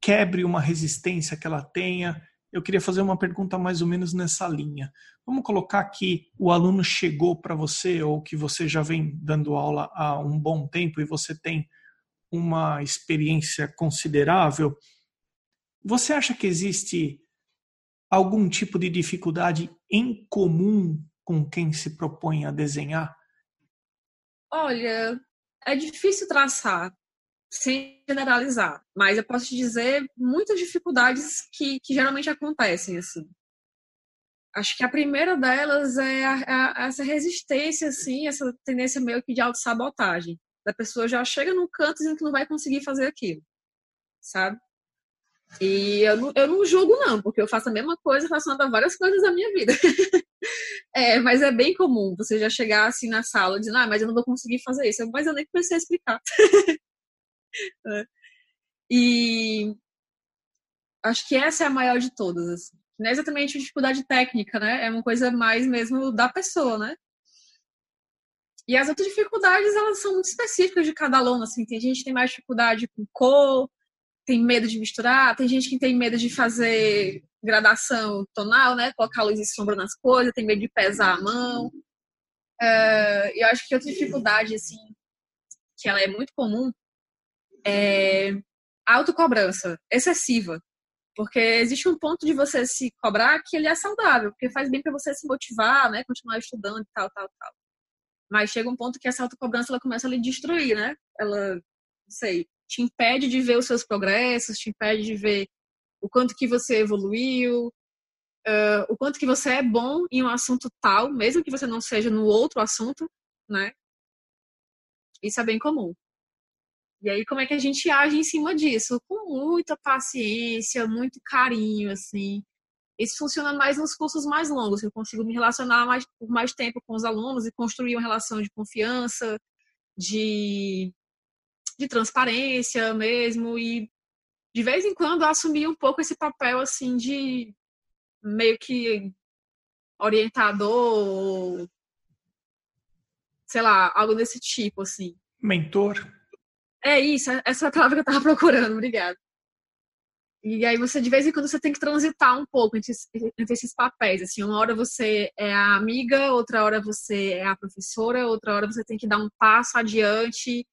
quebre uma resistência que ela tenha. Eu queria fazer uma pergunta mais ou menos nessa linha. Vamos colocar que o aluno chegou para você ou que você já vem dando aula há um bom tempo e você tem uma experiência considerável. Você acha que existe algum tipo de dificuldade em comum com quem se propõe a desenhar? Olha, é difícil traçar, sem generalizar, mas eu posso te dizer muitas dificuldades que, que geralmente acontecem assim. Acho que a primeira delas é a, a, essa resistência, assim, essa tendência meio que de autossabotagem. Da pessoa já chega num canto dizendo que não vai conseguir fazer aquilo, sabe? E eu não, eu não julgo, não, porque eu faço a mesma coisa a várias coisas da minha vida. [laughs] é, mas é bem comum você já chegar assim na sala dizendo, ah, mas eu não vou conseguir fazer isso. Mas eu nem comecei a explicar. [laughs] é. E acho que essa é a maior de todas. Assim. Não é exatamente dificuldade técnica, né? É uma coisa mais mesmo da pessoa, né? E as outras dificuldades, elas são muito específicas de cada aluno, assim. Tem gente que tem mais dificuldade com cor, tem medo de misturar, tem gente que tem medo de fazer gradação tonal, né? Colocar luz e sombra nas coisas, tem medo de pesar a mão. Uh, eu acho que outra dificuldade, assim, que ela é muito comum, é autocobrança excessiva. Porque existe um ponto de você se cobrar que ele é saudável, porque faz bem para você se motivar, né? Continuar estudando e tal, tal, tal. Mas chega um ponto que essa autocobrança ela começa a lhe destruir, né? Ela, não sei, te impede de ver os seus progressos, te impede de ver o quanto que você evoluiu, uh, o quanto que você é bom em um assunto tal, mesmo que você não seja no outro assunto, né? Isso é bem comum. E aí, como é que a gente age em cima disso? Com muita paciência, muito carinho, assim. Isso funciona mais nos cursos mais longos. Eu consigo me relacionar mais, por mais tempo com os alunos e construir uma relação de confiança, de de transparência mesmo e de vez em quando assumir um pouco esse papel assim de meio que orientador, sei lá, algo desse tipo assim. Mentor. É isso, essa é a palavra que eu tava procurando, obrigada. E aí você, de vez em quando, você tem que transitar um pouco entre, entre, esses papéis. Assim, uma hora você é a amiga, outra hora você é a professora, outra hora você tem que dar um passo adiante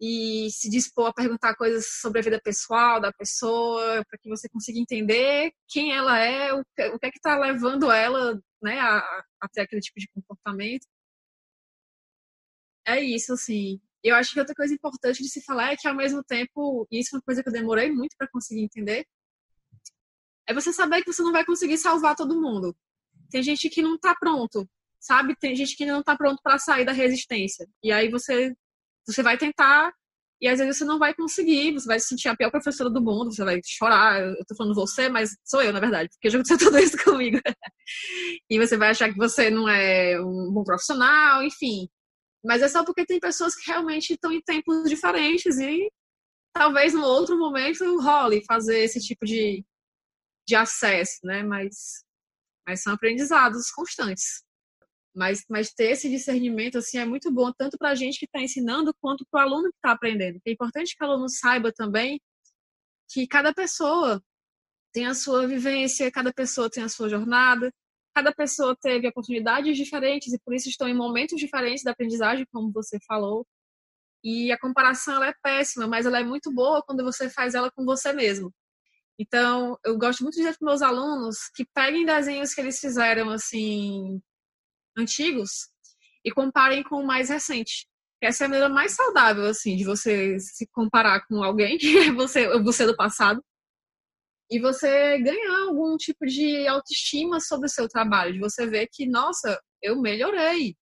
e se dispor a perguntar coisas sobre a vida pessoal da pessoa, para que você consiga entender quem ela é, o que, é que está levando ela né, a, a, ter aquele tipo de comportamento. É isso, assim. Eu acho que outra coisa importante de se falar é que, ao mesmo tempo, e isso é uma coisa que eu demorei muito para conseguir entender, é você saber que você não vai conseguir salvar todo mundo. Tem gente que não está pronto, sabe? Tem gente que não está pronto para sair da resistência. E aí você você vai tentar e às vezes você não vai conseguir, você vai se sentir a pior professora do mundo, você vai chorar. Eu tô falando você, mas sou eu, na verdade, porque já aconteceu [laughs] tudo isso comigo. e você vai achar que você não é um bom profissional, enfim. Mas é só porque tem pessoas que realmente estão em tempos diferentes e talvez no outro momento role fazer esse tipo de, de acesso, né? Mas, mas são aprendizados constantes. Mas, mas ter esse discernimento assim é muito bom, tanto para a gente que está ensinando, quanto para o aluno que está aprendendo. É importante que o aluno saiba também que cada pessoa tem a sua vivência, cada pessoa tem a sua jornada, cada pessoa teve oportunidades diferentes e por isso estão em momentos diferentes da aprendizagem, como você falou. E a comparação ela é péssima, mas ela é muito boa quando você faz ela com você mesmo. Então, eu gosto muito de dizer para meus alunos que peguem desenhos que eles fizeram assim antigos e comparem com o mais recente. Essa é a maneira mais saudável, assim, de você se comparar com alguém, [laughs] é você, você do passado, e você ganhar algum tipo de autoestima sobre o seu trabalho, de você ver que, nossa, eu melhorei.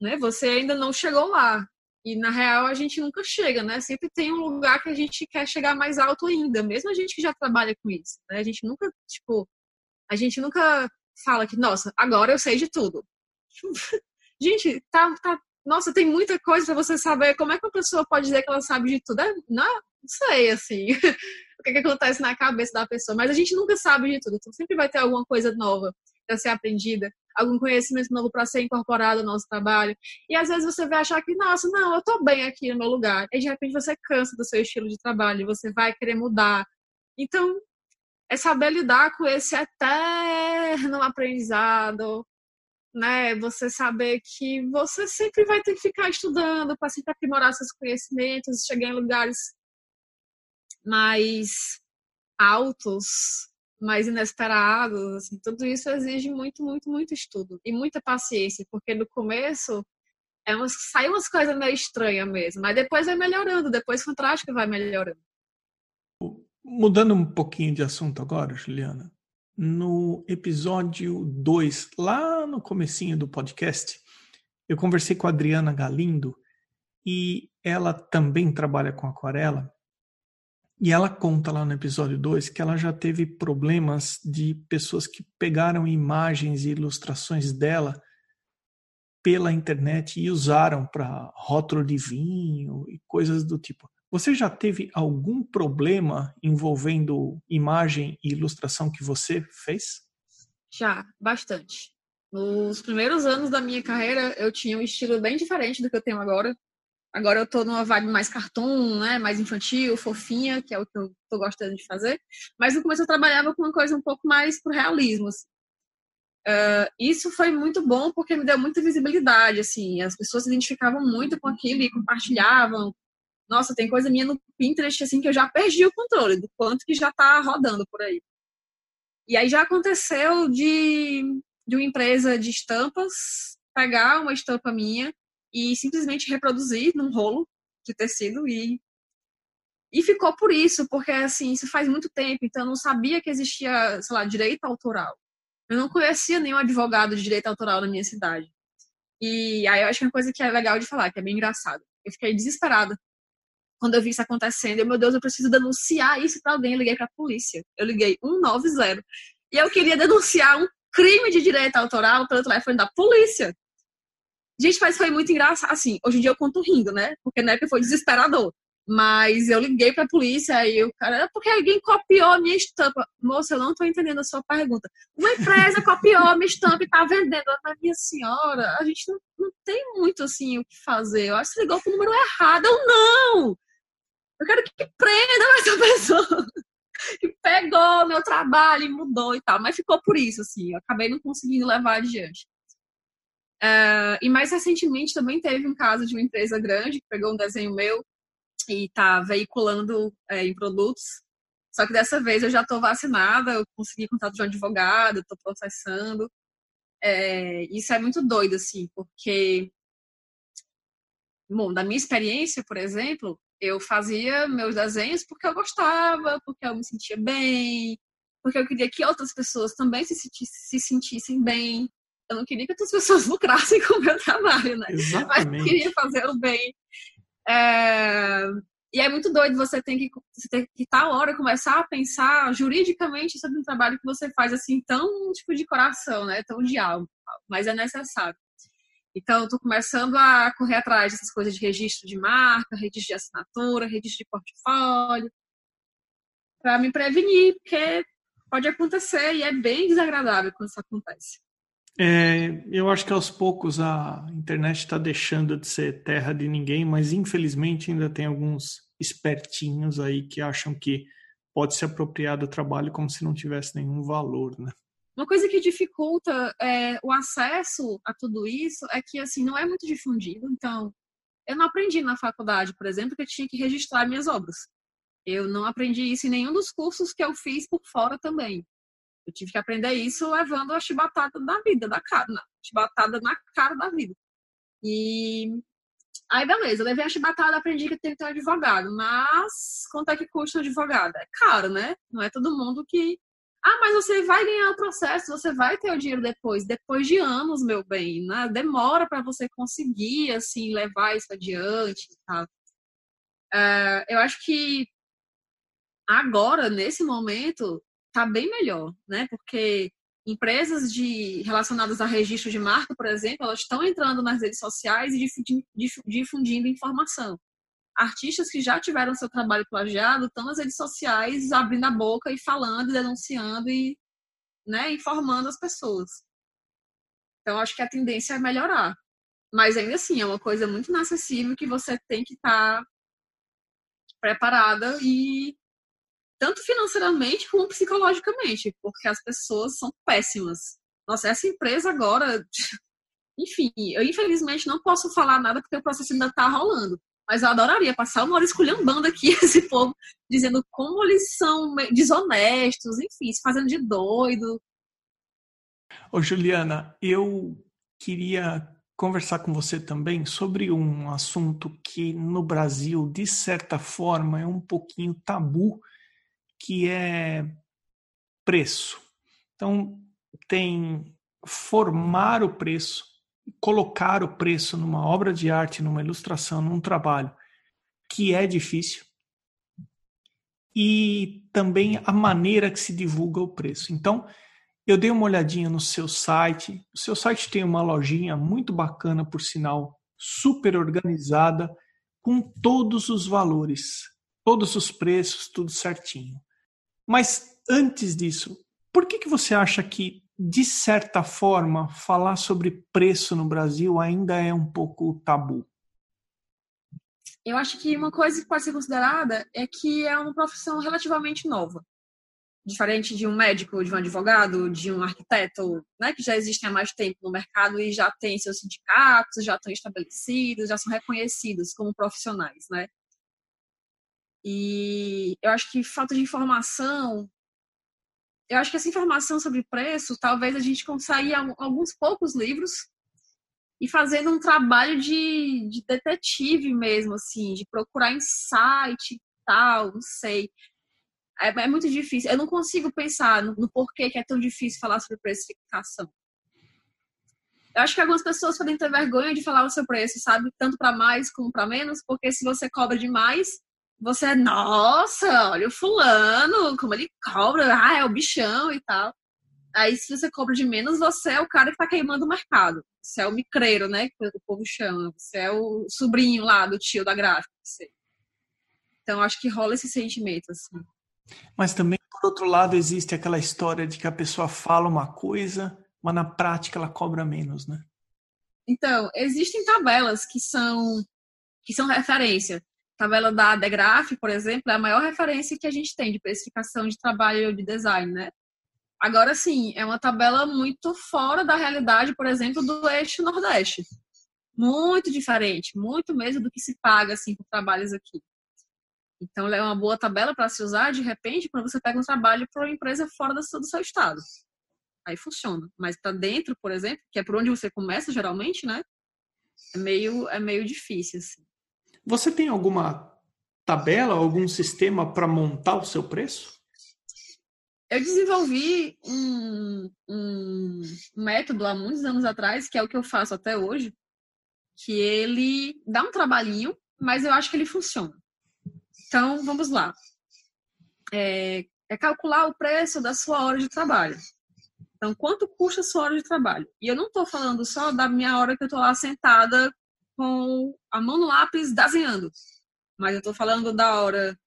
Né? Você ainda não chegou lá. E na real a gente nunca chega, né? Sempre tem um lugar que a gente quer chegar mais alto ainda, mesmo a gente que já trabalha com isso. Né? A gente nunca, tipo, a gente nunca fala que, nossa, agora eu sei de tudo. [laughs] gente, tá, tá, nossa, tem muita coisa para você saber. Como é que uma pessoa pode dizer que ela sabe de tudo? É, não, não sei, assim, [laughs] o que, que acontece na cabeça da pessoa. Mas a gente nunca sabe de tudo. Então sempre vai ter alguma coisa nova para ser aprendida, algum conhecimento novo para ser incorporado no nosso trabalho. E às vezes você vai achar que, nossa, não, eu tô bem aqui no meu lugar. E de repente você cansa do seu estilo de trabalho, você vai querer mudar. Então, é saber lidar com esse eterno aprendizado, né? Você saber que você sempre vai ter que ficar estudando para sempre aprimorar seus conhecimentos, chegar em lugares mais altos, mais inesperados, assim, tudo isso exige muito, muito, muito estudo e muita paciência, porque no começo é umas, sai umas coisas meio estranhas mesmo, mas depois vai melhorando, depois prática vai melhorando. Mudando um pouquinho de assunto agora, Juliana, no episódio 2, lá no comecinho do podcast, eu conversei com a Adriana Galindo e ela também trabalha com aquarela e ela conta lá no episódio 2 que ela já teve problemas de pessoas que pegaram imagens e ilustrações dela pela internet e usaram para rótulo de vinho e coisas do tipo. Você já teve algum problema envolvendo imagem e ilustração que você fez? Já, bastante. Nos primeiros anos da minha carreira, eu tinha um estilo bem diferente do que eu tenho agora. Agora eu tô numa vibe mais cartoon, né? Mais infantil, fofinha, que é o que eu tô gostando de fazer. Mas no começo eu trabalhava com uma coisa um pouco mais pro realismo. Uh, isso foi muito bom porque me deu muita visibilidade, assim. As pessoas se identificavam muito com aquilo e compartilhavam, nossa, tem coisa minha no Pinterest assim que eu já perdi o controle do quanto que já tá rodando por aí. E aí já aconteceu de, de uma empresa de estampas pegar uma estampa minha e simplesmente reproduzir num rolo de tecido e e ficou por isso, porque assim, isso faz muito tempo, então eu não sabia que existia, sei lá, direito autoral. Eu não conhecia nenhum advogado de direito autoral na minha cidade. E aí eu acho que é uma coisa que é legal de falar, que é bem engraçado. Eu fiquei desesperada quando eu vi isso acontecendo, eu, meu Deus, eu preciso denunciar isso para alguém. Eu liguei para a polícia. Eu liguei 190. E eu queria denunciar um crime de direito autoral pelo telefone da polícia. Gente, mas foi muito engraçado. Assim, hoje em dia eu conto rindo, né? Porque na época foi desesperador. Mas eu liguei pra polícia e o cara, é porque alguém copiou a minha estampa. Moça, eu não tô entendendo a sua pergunta. Uma empresa copiou a minha estampa e tá vendendo. Mas, minha senhora, a gente não, não tem muito assim o que fazer. Eu acho que você ligou pro número errado. Eu não! Eu quero que prenda essa pessoa que pegou meu trabalho e mudou e tal. Mas ficou por isso, assim. Eu acabei não conseguindo levar adiante. Uh, e mais recentemente também teve um caso de uma empresa grande que pegou um desenho meu e está veiculando é, em produtos. Só que dessa vez eu já estou vacinada, eu consegui contato de um advogado, estou processando. É, isso é muito doido, assim, porque, bom, da minha experiência, por exemplo, eu fazia meus desenhos porque eu gostava, porque eu me sentia bem, porque eu queria que outras pessoas também se, sentissem, se sentissem bem. Eu não queria que outras [laughs] pessoas lucrassem com o meu trabalho, né? Exatamente. Mas eu queria fazer o bem. É... E é muito doido, você tem que você tem que tal hora começar a pensar juridicamente sobre um trabalho que você faz assim tão tipo de coração, né? Tão de alma, mas é necessário. Então, estou começando a correr atrás dessas coisas de registro de marca, registro de assinatura, registro de portfólio, para me prevenir, porque pode acontecer e é bem desagradável quando isso acontece. É, eu acho que aos poucos a internet está deixando de ser terra de ninguém, mas infelizmente ainda tem alguns espertinhos aí que acham que pode se apropriar do trabalho como se não tivesse nenhum valor, né? Uma coisa que dificulta é, o acesso a tudo isso é que, assim, não é muito difundido. Então, eu não aprendi na faculdade, por exemplo, que eu tinha que registrar minhas obras. Eu não aprendi isso em nenhum dos cursos que eu fiz por fora também. Eu tive que aprender isso levando a chibatada da vida, da cara, na, chibatada na cara da vida. E Aí, beleza, levei a chibatada, aprendi que tem que ter um advogado. Mas quanto é que custa um advogado? É caro, né? Não é todo mundo que. Ah, mas você vai ganhar o processo, você vai ter o dinheiro depois. Depois de anos, meu bem, né? Demora para você conseguir, assim, levar isso adiante tal. Uh, eu acho que agora, nesse momento, tá bem melhor, né? Porque empresas de, relacionadas a registro de marca, por exemplo, elas estão entrando nas redes sociais e difundindo informação. Artistas que já tiveram seu trabalho plagiado estão nas redes sociais abrindo a boca e falando, denunciando e né, informando as pessoas. Então, acho que a tendência é melhorar. Mas ainda assim, é uma coisa muito inacessível que você tem que estar tá preparada e tanto financeiramente como psicologicamente, porque as pessoas são péssimas. Nossa, essa empresa agora, [laughs] enfim, eu infelizmente não posso falar nada porque o processo ainda está rolando. Mas eu adoraria passar uma hora esculhambando aqui [laughs] esse povo, dizendo como eles são desonestos, enfim, se fazendo de doido. Ô, Juliana, eu queria conversar com você também sobre um assunto que no Brasil, de certa forma, é um pouquinho tabu, que é preço. Então, tem formar o preço, colocar o preço numa obra de arte, numa ilustração, num trabalho, que é difícil. E também a maneira que se divulga o preço. Então, eu dei uma olhadinha no seu site. O seu site tem uma lojinha muito bacana, por sinal, super organizada, com todos os valores, todos os preços, tudo certinho. Mas antes disso, por que, que você acha que, de certa forma, falar sobre preço no Brasil ainda é um pouco tabu? Eu acho que uma coisa que pode ser considerada é que é uma profissão relativamente nova. Diferente de um médico, de um advogado, de um arquiteto, né, que já existem há mais tempo no mercado e já têm seus sindicatos, já estão estabelecidos, já são reconhecidos como profissionais, né? E eu acho que falta de informação. Eu acho que essa informação sobre preço, talvez a gente consiga alguns poucos livros e fazendo um trabalho de, de detetive mesmo, assim, de procurar insight e tal, não sei. É, é, muito difícil. Eu não consigo pensar no, no porquê que é tão difícil falar sobre precificação. Eu acho que algumas pessoas podem ter vergonha de falar o seu preço, sabe? Tanto para mais como para menos, porque se você cobra demais, você é, nossa, olha o fulano, como ele cobra, ah, é o bichão e tal. Aí, se você cobra de menos, você é o cara que tá queimando o mercado. Você é o micreiro, né? Que o povo chama. Você é o sobrinho lá do tio da gráfica. Você. Então, acho que rola esse sentimento, assim. Mas também, por outro lado, existe aquela história de que a pessoa fala uma coisa, mas na prática ela cobra menos, né? Então, existem tabelas que são que são referência tabela da Degraph, por exemplo, é a maior referência que a gente tem de precificação de trabalho de design, né? Agora sim, é uma tabela muito fora da realidade, por exemplo, do eixo Nordeste. Muito diferente, muito mesmo do que se paga assim por trabalhos aqui. Então, é uma boa tabela para se usar, de repente, quando você pega um trabalho para uma empresa fora do seu estado. Aí funciona. Mas para dentro, por exemplo, que é por onde você começa geralmente, né? É meio, é meio difícil, assim. Você tem alguma tabela, algum sistema para montar o seu preço? Eu desenvolvi um, um, método há muitos anos atrás, que é o que eu faço até hoje, que ele dá um trabalhinho, mas eu acho que ele funciona. Então, vamos lá. É, é calcular o preço da sua hora de trabalho. Então, quanto custa a sua hora de trabalho? E eu não estou falando só da minha hora que eu estou lá sentada com a mão no lápis desenhando. Mas eu estou falando da hora.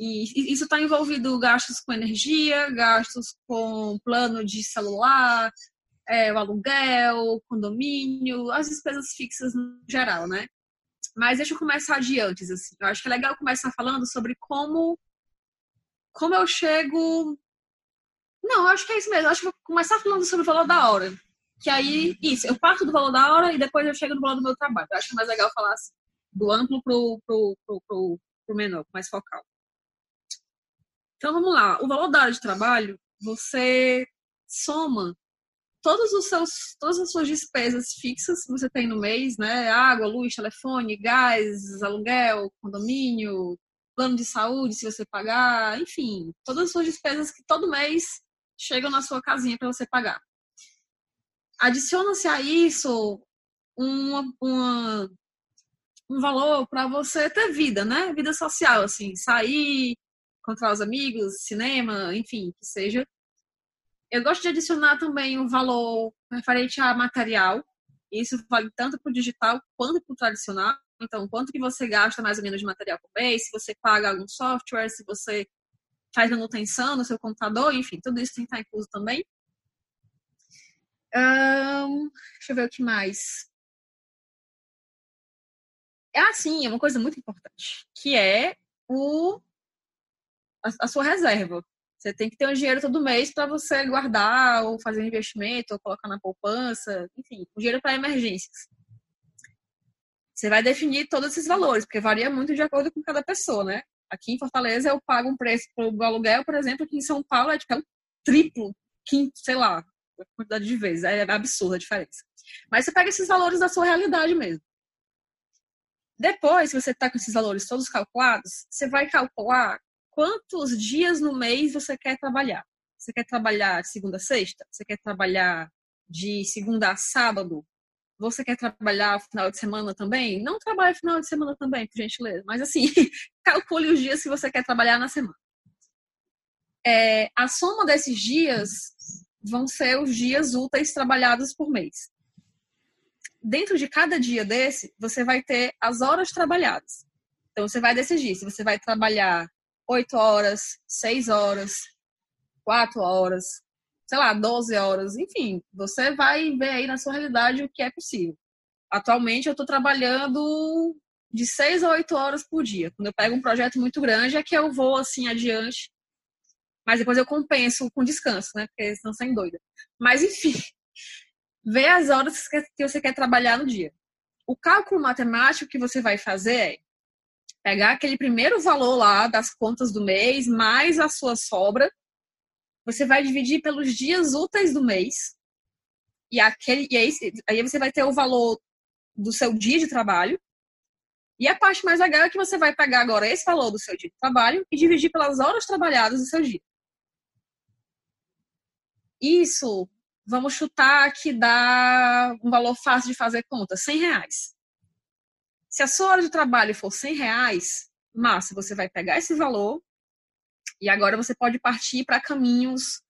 E isso está envolvido gastos com energia, gastos com plano de celular, é, o aluguel, condomínio, as despesas fixas no geral, né? Mas deixa eu começar de antes, assim. Eu acho que é legal começar falando sobre como como eu chego. Não, eu acho que é isso mesmo. Eu acho que vou começar falando sobre o valor da hora. Que aí, isso, eu parto do valor da hora e depois eu chego no valor do meu trabalho. Eu acho mais legal falar assim, do amplo pro, pro, pro, pro, pro menor, mais focal. Então vamos lá. O valor da hora de trabalho, você soma todos os seus, todas as suas despesas fixas que você tem no mês, né? Água, luz, telefone, gás, aluguel, condomínio, plano de saúde, se você pagar, enfim, todas as suas despesas que todo mês chegam na sua casinha para você pagar. Adiciona-se a isso uma, uma, um valor para você ter vida, né? Vida social, assim, sair, encontrar os amigos, cinema, enfim, que seja. Eu gosto de adicionar também um valor referente a material. Isso vale tanto para o digital quanto para o tradicional. Então, quanto que você gasta mais ou menos de material por mês, se você paga algum software, se você faz manutenção no seu computador, enfim, tudo isso tem que estar incluso também. Um, deixa eu ver o que mais. É assim, é uma coisa muito importante, que é o, a, a sua reserva. Você tem que ter um dinheiro todo mês para você guardar, ou fazer investimento, ou colocar na poupança, enfim, um dinheiro para emergências. Você vai definir todos esses valores, porque varia muito de acordo com cada pessoa, né? Aqui em Fortaleza eu pago um preço o aluguel, por exemplo, que em São Paulo é tipo é um triplo, quinto, sei lá, quantidade de vezes. É absurda a diferença. Mas você pega esses valores da sua realidade mesmo. Depois que você está com esses valores todos calculados, você vai calcular quantos dias no mês você quer trabalhar. Você quer trabalhar de segunda a sexta? Você quer trabalhar de segunda a sábado? Você quer trabalhar final de semana também? Não trabalhe final de semana também, por gentileza. Mas assim, [laughs] calcule os dias que você quer trabalhar na semana. É, a soma desses dias vão ser os dias úteis trabalhados por mês. Dentro de cada dia desse, você vai ter as horas trabalhadas. Então, você vai decidir se você vai trabalhar 8 horas, 6 horas, 4 horas, sei lá, 12 horas, enfim, você vai ver aí na sua realidade o que é possível. Atualmente eu estou trabalhando de 6 a 8 horas por dia. Quando eu pego um projeto muito grande é que eu vou assim adiante, mas depois eu compenso com descanso, né? Porque senão sem doida. Mas enfim, [laughs] vê as horas que você quer trabalhar no dia. O cálculo matemático que você vai fazer é pegar aquele primeiro valor lá das contas do mês, mais a sua sobra, você vai dividir pelos dias úteis do mês, e, aquele, e aí, aí você vai ter o valor do seu dia de trabalho, e a parte mais legal é que você vai pegar agora esse valor do seu dia de trabalho e dividir pelas horas trabalhadas do seu dia. Isso, vamos chutar que dá um valor fácil de fazer conta, 100 reais. Se a sua hora de trabalho for 100 reais, massa, você vai pegar esse valor e agora você pode partir para caminhos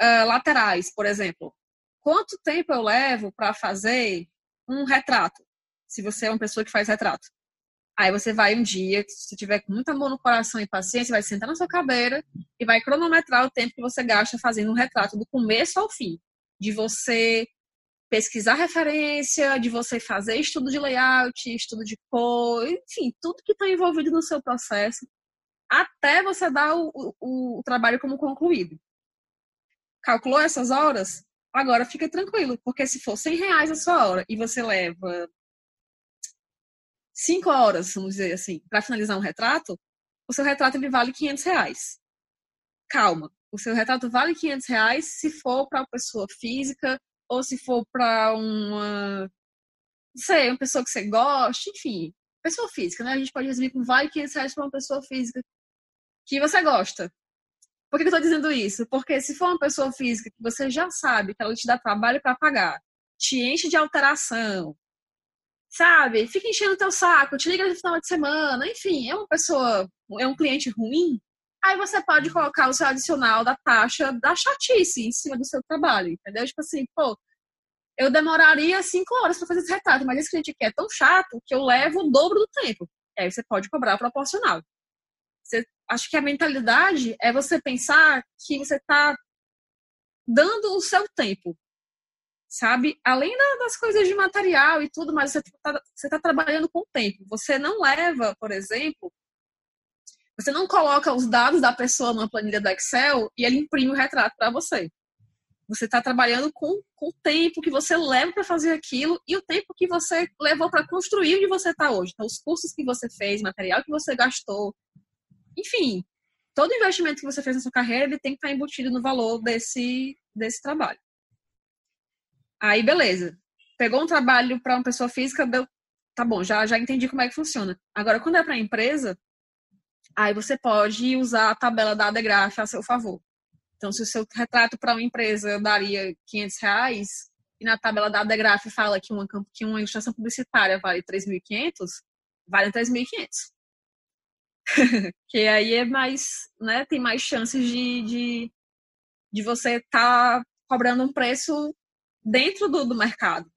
uh, laterais, por exemplo. Quanto tempo eu levo para fazer um retrato? Se você é uma pessoa que faz retrato. Aí você vai um dia, se tiver com muito amor no coração e paciência, vai sentar na sua cadeira e vai cronometrar o tempo que você gasta fazendo um retrato do começo ao fim. De você pesquisar referência, de você fazer estudo de layout, estudo de cor, enfim, tudo que está envolvido no seu processo, até você dar o, o, o trabalho como concluído. Calculou essas horas? Agora fica tranquilo, porque se for 100 reais a sua hora e você leva 5 horas, vamos dizer assim, para finalizar um retrato, o seu retrato ele vale 500 reais. Calma, o seu retrato vale 500 reais se for para uma pessoa física ou se for para uma, não sei, uma pessoa que você gosta, enfim, pessoa física, né? A gente pode resumir com vale 500 reais para uma pessoa física que você gosta. Por que eu estou dizendo isso? Porque se for uma pessoa física que você já sabe que ela te dá trabalho para pagar, te enche de alteração, sabe? Fica enchendo teu saco, te liga no final de semana, enfim, é uma pessoa, é um cliente ruim, Aí você pode colocar o seu adicional da taxa da chatice em cima do seu trabalho, entendeu? Tipo assim, pô, eu demoraria cinco horas para fazer esse retrato, mas esse cliente aqui é tão chato que eu levo o dobro do tempo. E aí você pode cobrar proporcional. Você, acho que a mentalidade é você pensar que você está dando o seu tempo, sabe? Além das coisas de material e tudo, mas você está tá trabalhando com o tempo. Você não leva, por exemplo, você não coloca os dados da pessoa numa planilha do Excel e ele imprime o retrato para você. Você está trabalhando com, com o tempo que você leva para fazer aquilo e o tempo que você levou para construir onde você está hoje. Então, os cursos que você fez, material que você gastou, enfim, todo investimento que você fez na sua carreira, ele tem que estar tá embutido no valor desse, desse trabalho. Aí, beleza. Pegou um trabalho para uma pessoa física, deu, tá bom, já, já entendi como é que funciona. Agora, quando é para empresa, aí você pode usar a tabela da ADEGRAF a seu favor. Então, se o seu retrato para uma empresa daria 500 reais, e na tabela da ADEGRAF fala que uma, que uma ilustração publicitária vale 3.500, vale 3.500. [laughs] que aí é mais, né, tem mais chances de, de, de você estar tá cobrando um preço dentro do, do mercado.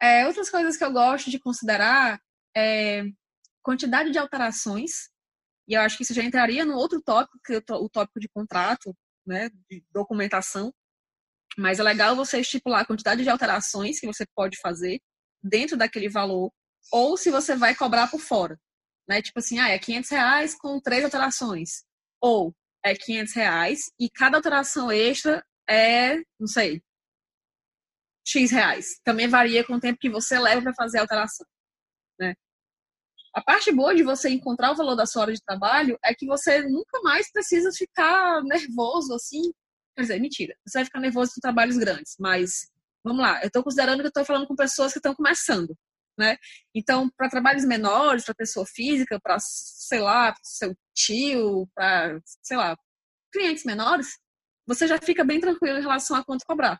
É, outras coisas que eu gosto de considerar é quantidade de alterações, e eu acho que isso já entraria no outro tópico, que é o tópico de contrato, né, de documentação, mas é legal você estipular a quantidade de alterações que você pode fazer dentro daquele valor, ou se você vai cobrar por fora. Né? Tipo assim, ah, é 500 reais com três alterações. Ou é 500 reais e cada alteração extra é, não sei, X reais. Também varia com o tempo que você leva para fazer a alteração. Né? A parte boa de você encontrar o valor da sua hora de trabalho é que você nunca mais precisa ficar nervoso assim. Quer dizer, mentira. Você vai ficar nervoso com trabalhos grandes, mas vamos lá. Eu estou considerando que eu estou falando com pessoas que estão começando. Né? Então, para trabalhos menores, para pessoa física, para, sei lá, seu tio, para, sei lá, clientes menores, você já fica bem tranquilo em relação a quanto cobrar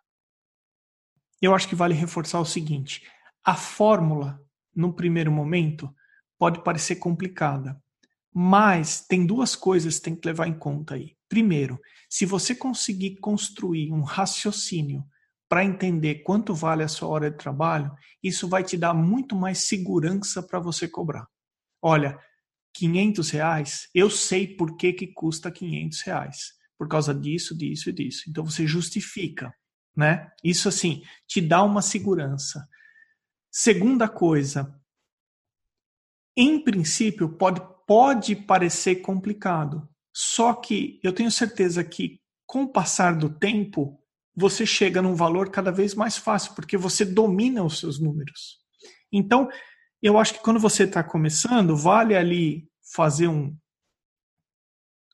eu acho que vale reforçar o seguinte: a fórmula, no primeiro momento, pode parecer complicada, mas tem duas coisas que tem que levar em conta aí. Primeiro, se você conseguir construir um raciocínio para entender quanto vale a sua hora de trabalho, isso vai te dar muito mais segurança para você cobrar. Olha, 500 reais, eu sei por que, que custa 500 reais. Por causa disso, disso e disso. Então você justifica né? Isso assim te dá uma segurança. Segunda coisa, em princípio pode pode parecer complicado, só que eu tenho certeza que com o passar do tempo você chega num valor cada vez mais fácil porque você domina os seus números. Então eu acho que quando você está começando vale ali fazer um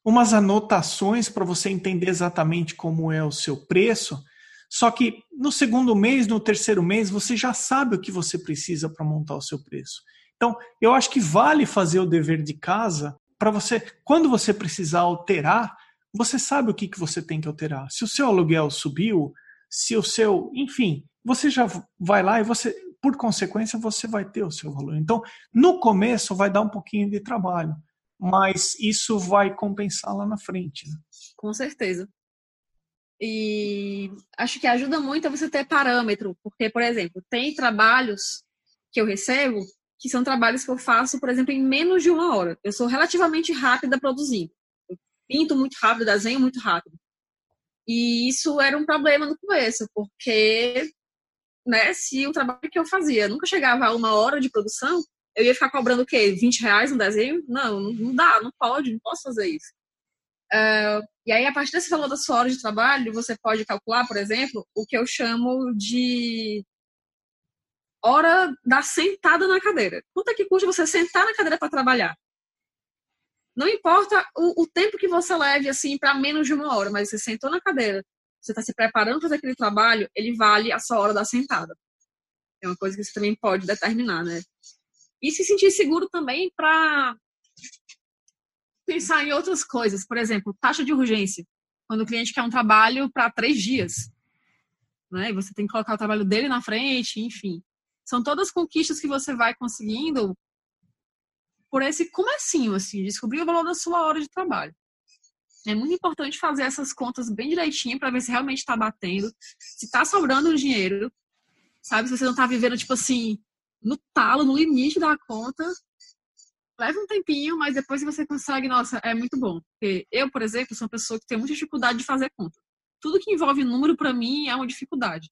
umas anotações para você entender exatamente como é o seu preço só que no segundo mês, no terceiro mês, você já sabe o que você precisa para montar o seu preço. Então, eu acho que vale fazer o dever de casa para você, quando você precisar alterar, você sabe o que, que você tem que alterar. Se o seu aluguel subiu, se o seu, enfim, você já vai lá e você, por consequência, você vai ter o seu valor. Então, no começo vai dar um pouquinho de trabalho, mas isso vai compensar lá na frente. Né? Com certeza. E acho que ajuda muito a você ter parâmetro, porque, por exemplo, tem trabalhos que eu recebo que são trabalhos que eu faço, por exemplo, em menos de uma hora. Eu sou relativamente rápida produzindo. Eu pinto muito rápido, desenho muito rápido. E isso era um problema no começo, porque né, se o trabalho que eu fazia nunca chegava a uma hora de produção, eu ia ficar cobrando o quê? 20 reais no desenho? Não, não dá, não pode, não posso fazer isso. Uh, e aí, a partir desse valor da sua hora de trabalho, você pode calcular, por exemplo, o que eu chamo de hora da sentada na cadeira. Quanto é que custa você sentar na cadeira para trabalhar? Não importa o, o, tempo que você leve, assim, para menos de uma hora, mas você sentou na cadeira, você está se preparando para aquele trabalho, ele vale a sua hora da sentada. É uma coisa que você também pode determinar, né? E se sentir seguro também para pensar em outras coisas. Por exemplo, taxa de urgência. Quando o cliente quer um trabalho para três dias. Né? E você tem que colocar o trabalho dele na frente, enfim. São todas conquistas que você vai conseguindo por esse comecinho, assim, descobrir o valor da sua hora de trabalho. É muito importante fazer essas contas bem direitinho para ver se realmente está batendo, se está sobrando dinheiro, sabe? Se você não está vivendo, tipo assim, no talo, no limite da conta, leva um tempinho, mas depois você consegue, nossa, é muito bom. Porque eu, por exemplo, sou uma pessoa que tem muita dificuldade de fazer conta. Tudo que envolve número, para mim, é uma dificuldade.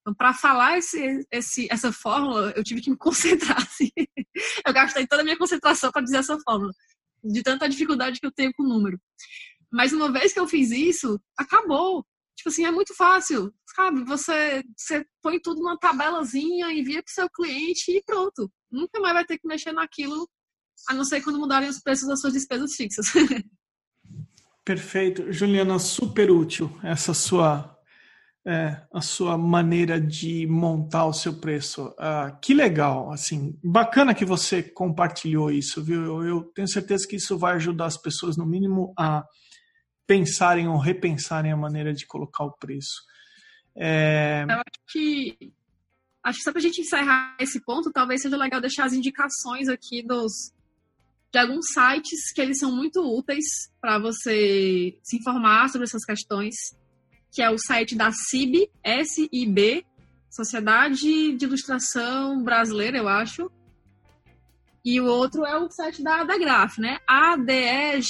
Então, para falar esse, esse, essa fórmula, eu tive que me [laughs] concentrar. Assim. Eu gastei toda a minha concentração para dizer essa fórmula, de tanta dificuldade que eu tenho com o número. Mas uma vez que eu fiz isso, acabou. Tipo assim, é muito fácil, sabe? Você, você põe tudo numa tabelazinha, envia para o seu cliente e pronto. Nunca mais vai ter que mexer naquilo a não ser quando mudarem os preços das suas despesas fixas. [laughs] Perfeito. Juliana, super útil essa sua é, a sua maneira de montar o seu preço. Ah, que legal, assim, bacana que você compartilhou isso, viu? Eu, eu, tenho certeza que isso vai ajudar as pessoas, no mínimo, a pensarem ou repensarem a maneira de colocar o preço. É... Eu acho que acho que só para a gente encerrar esse ponto, talvez seja legal deixar as indicações aqui dos de alguns sites que eles são muito úteis para você se informar sobre essas questões que é o site da CIB, S-I-B, Sociedade de Ilustração Brasileira, eu acho. E o outro é o site da Adagraf, né? A-D-E-G-R-A-F,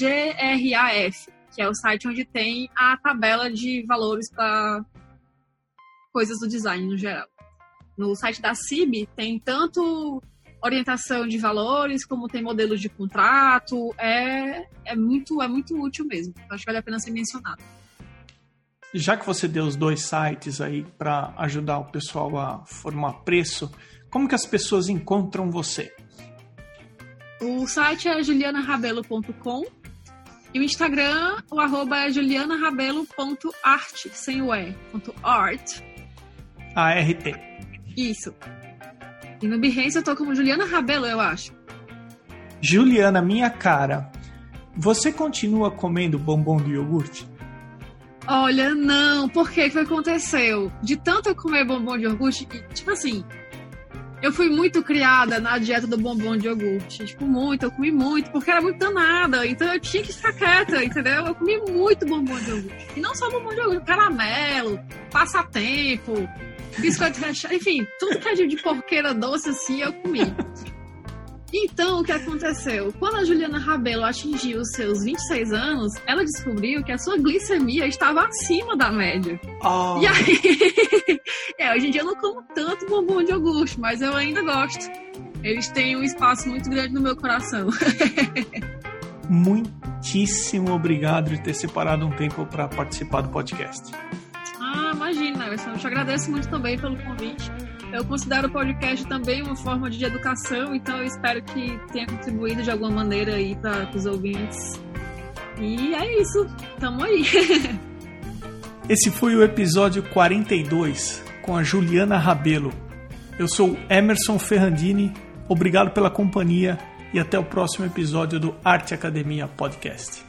que é o site onde tem a tabela de valores para coisas do design no geral. No site da CIB tem tanto orientação de valores, como tem modelos de contrato, é, é, muito, é muito útil mesmo. Acho que vale a pena ser mencionado já que você deu os dois sites aí para ajudar o pessoal a formar preço, como que as pessoas encontram você? O site é julianarabelo.com e o Instagram, o arroba é julianarabelo.art, sem o E, ponto art. A-R-T. Isso. E no Behance eu tô como Juliana Rabelo, eu acho. Juliana, minha cara, você continua comendo bombom de iogurte? Olha, não, por que que aconteceu? De tanto eu comer bombom de iogurte, tipo assim, eu fui muito criada na dieta do bombom de iogurte. Tipo, muito, eu comi muito, porque era muito danada. Então eu tinha que ficar quieta, entendeu? Eu comi muito bombom de iogurte. E não só bombom de iogurte, caramelo, passatempo, biscoito recheado, enfim, tudo que é de porqueira doce assim, eu comi. Então, o que aconteceu? Quando a Juliana Rabelo atingiu os seus 26 anos, ela descobriu que a sua glicemia estava acima da média. Oh. E aí, [laughs] é, hoje em dia eu não como tanto bombom de iogurte, mas eu ainda gosto. Eles têm um espaço muito grande no meu coração. Muitíssimo obrigado de ter separado um tempo para participar do podcast. Ah, imagina, eu te agradeço muito também pelo convite. Eu considero o podcast também uma forma de educação, então eu espero que tenha contribuído de alguma maneira aí para os ouvintes. E é isso, tamo aí. [laughs] Esse foi o episódio 42 com a Juliana Rabelo. Eu sou Emerson Ferrandini, obrigado pela companhia e até o próximo episódio do Arte Academia Podcast.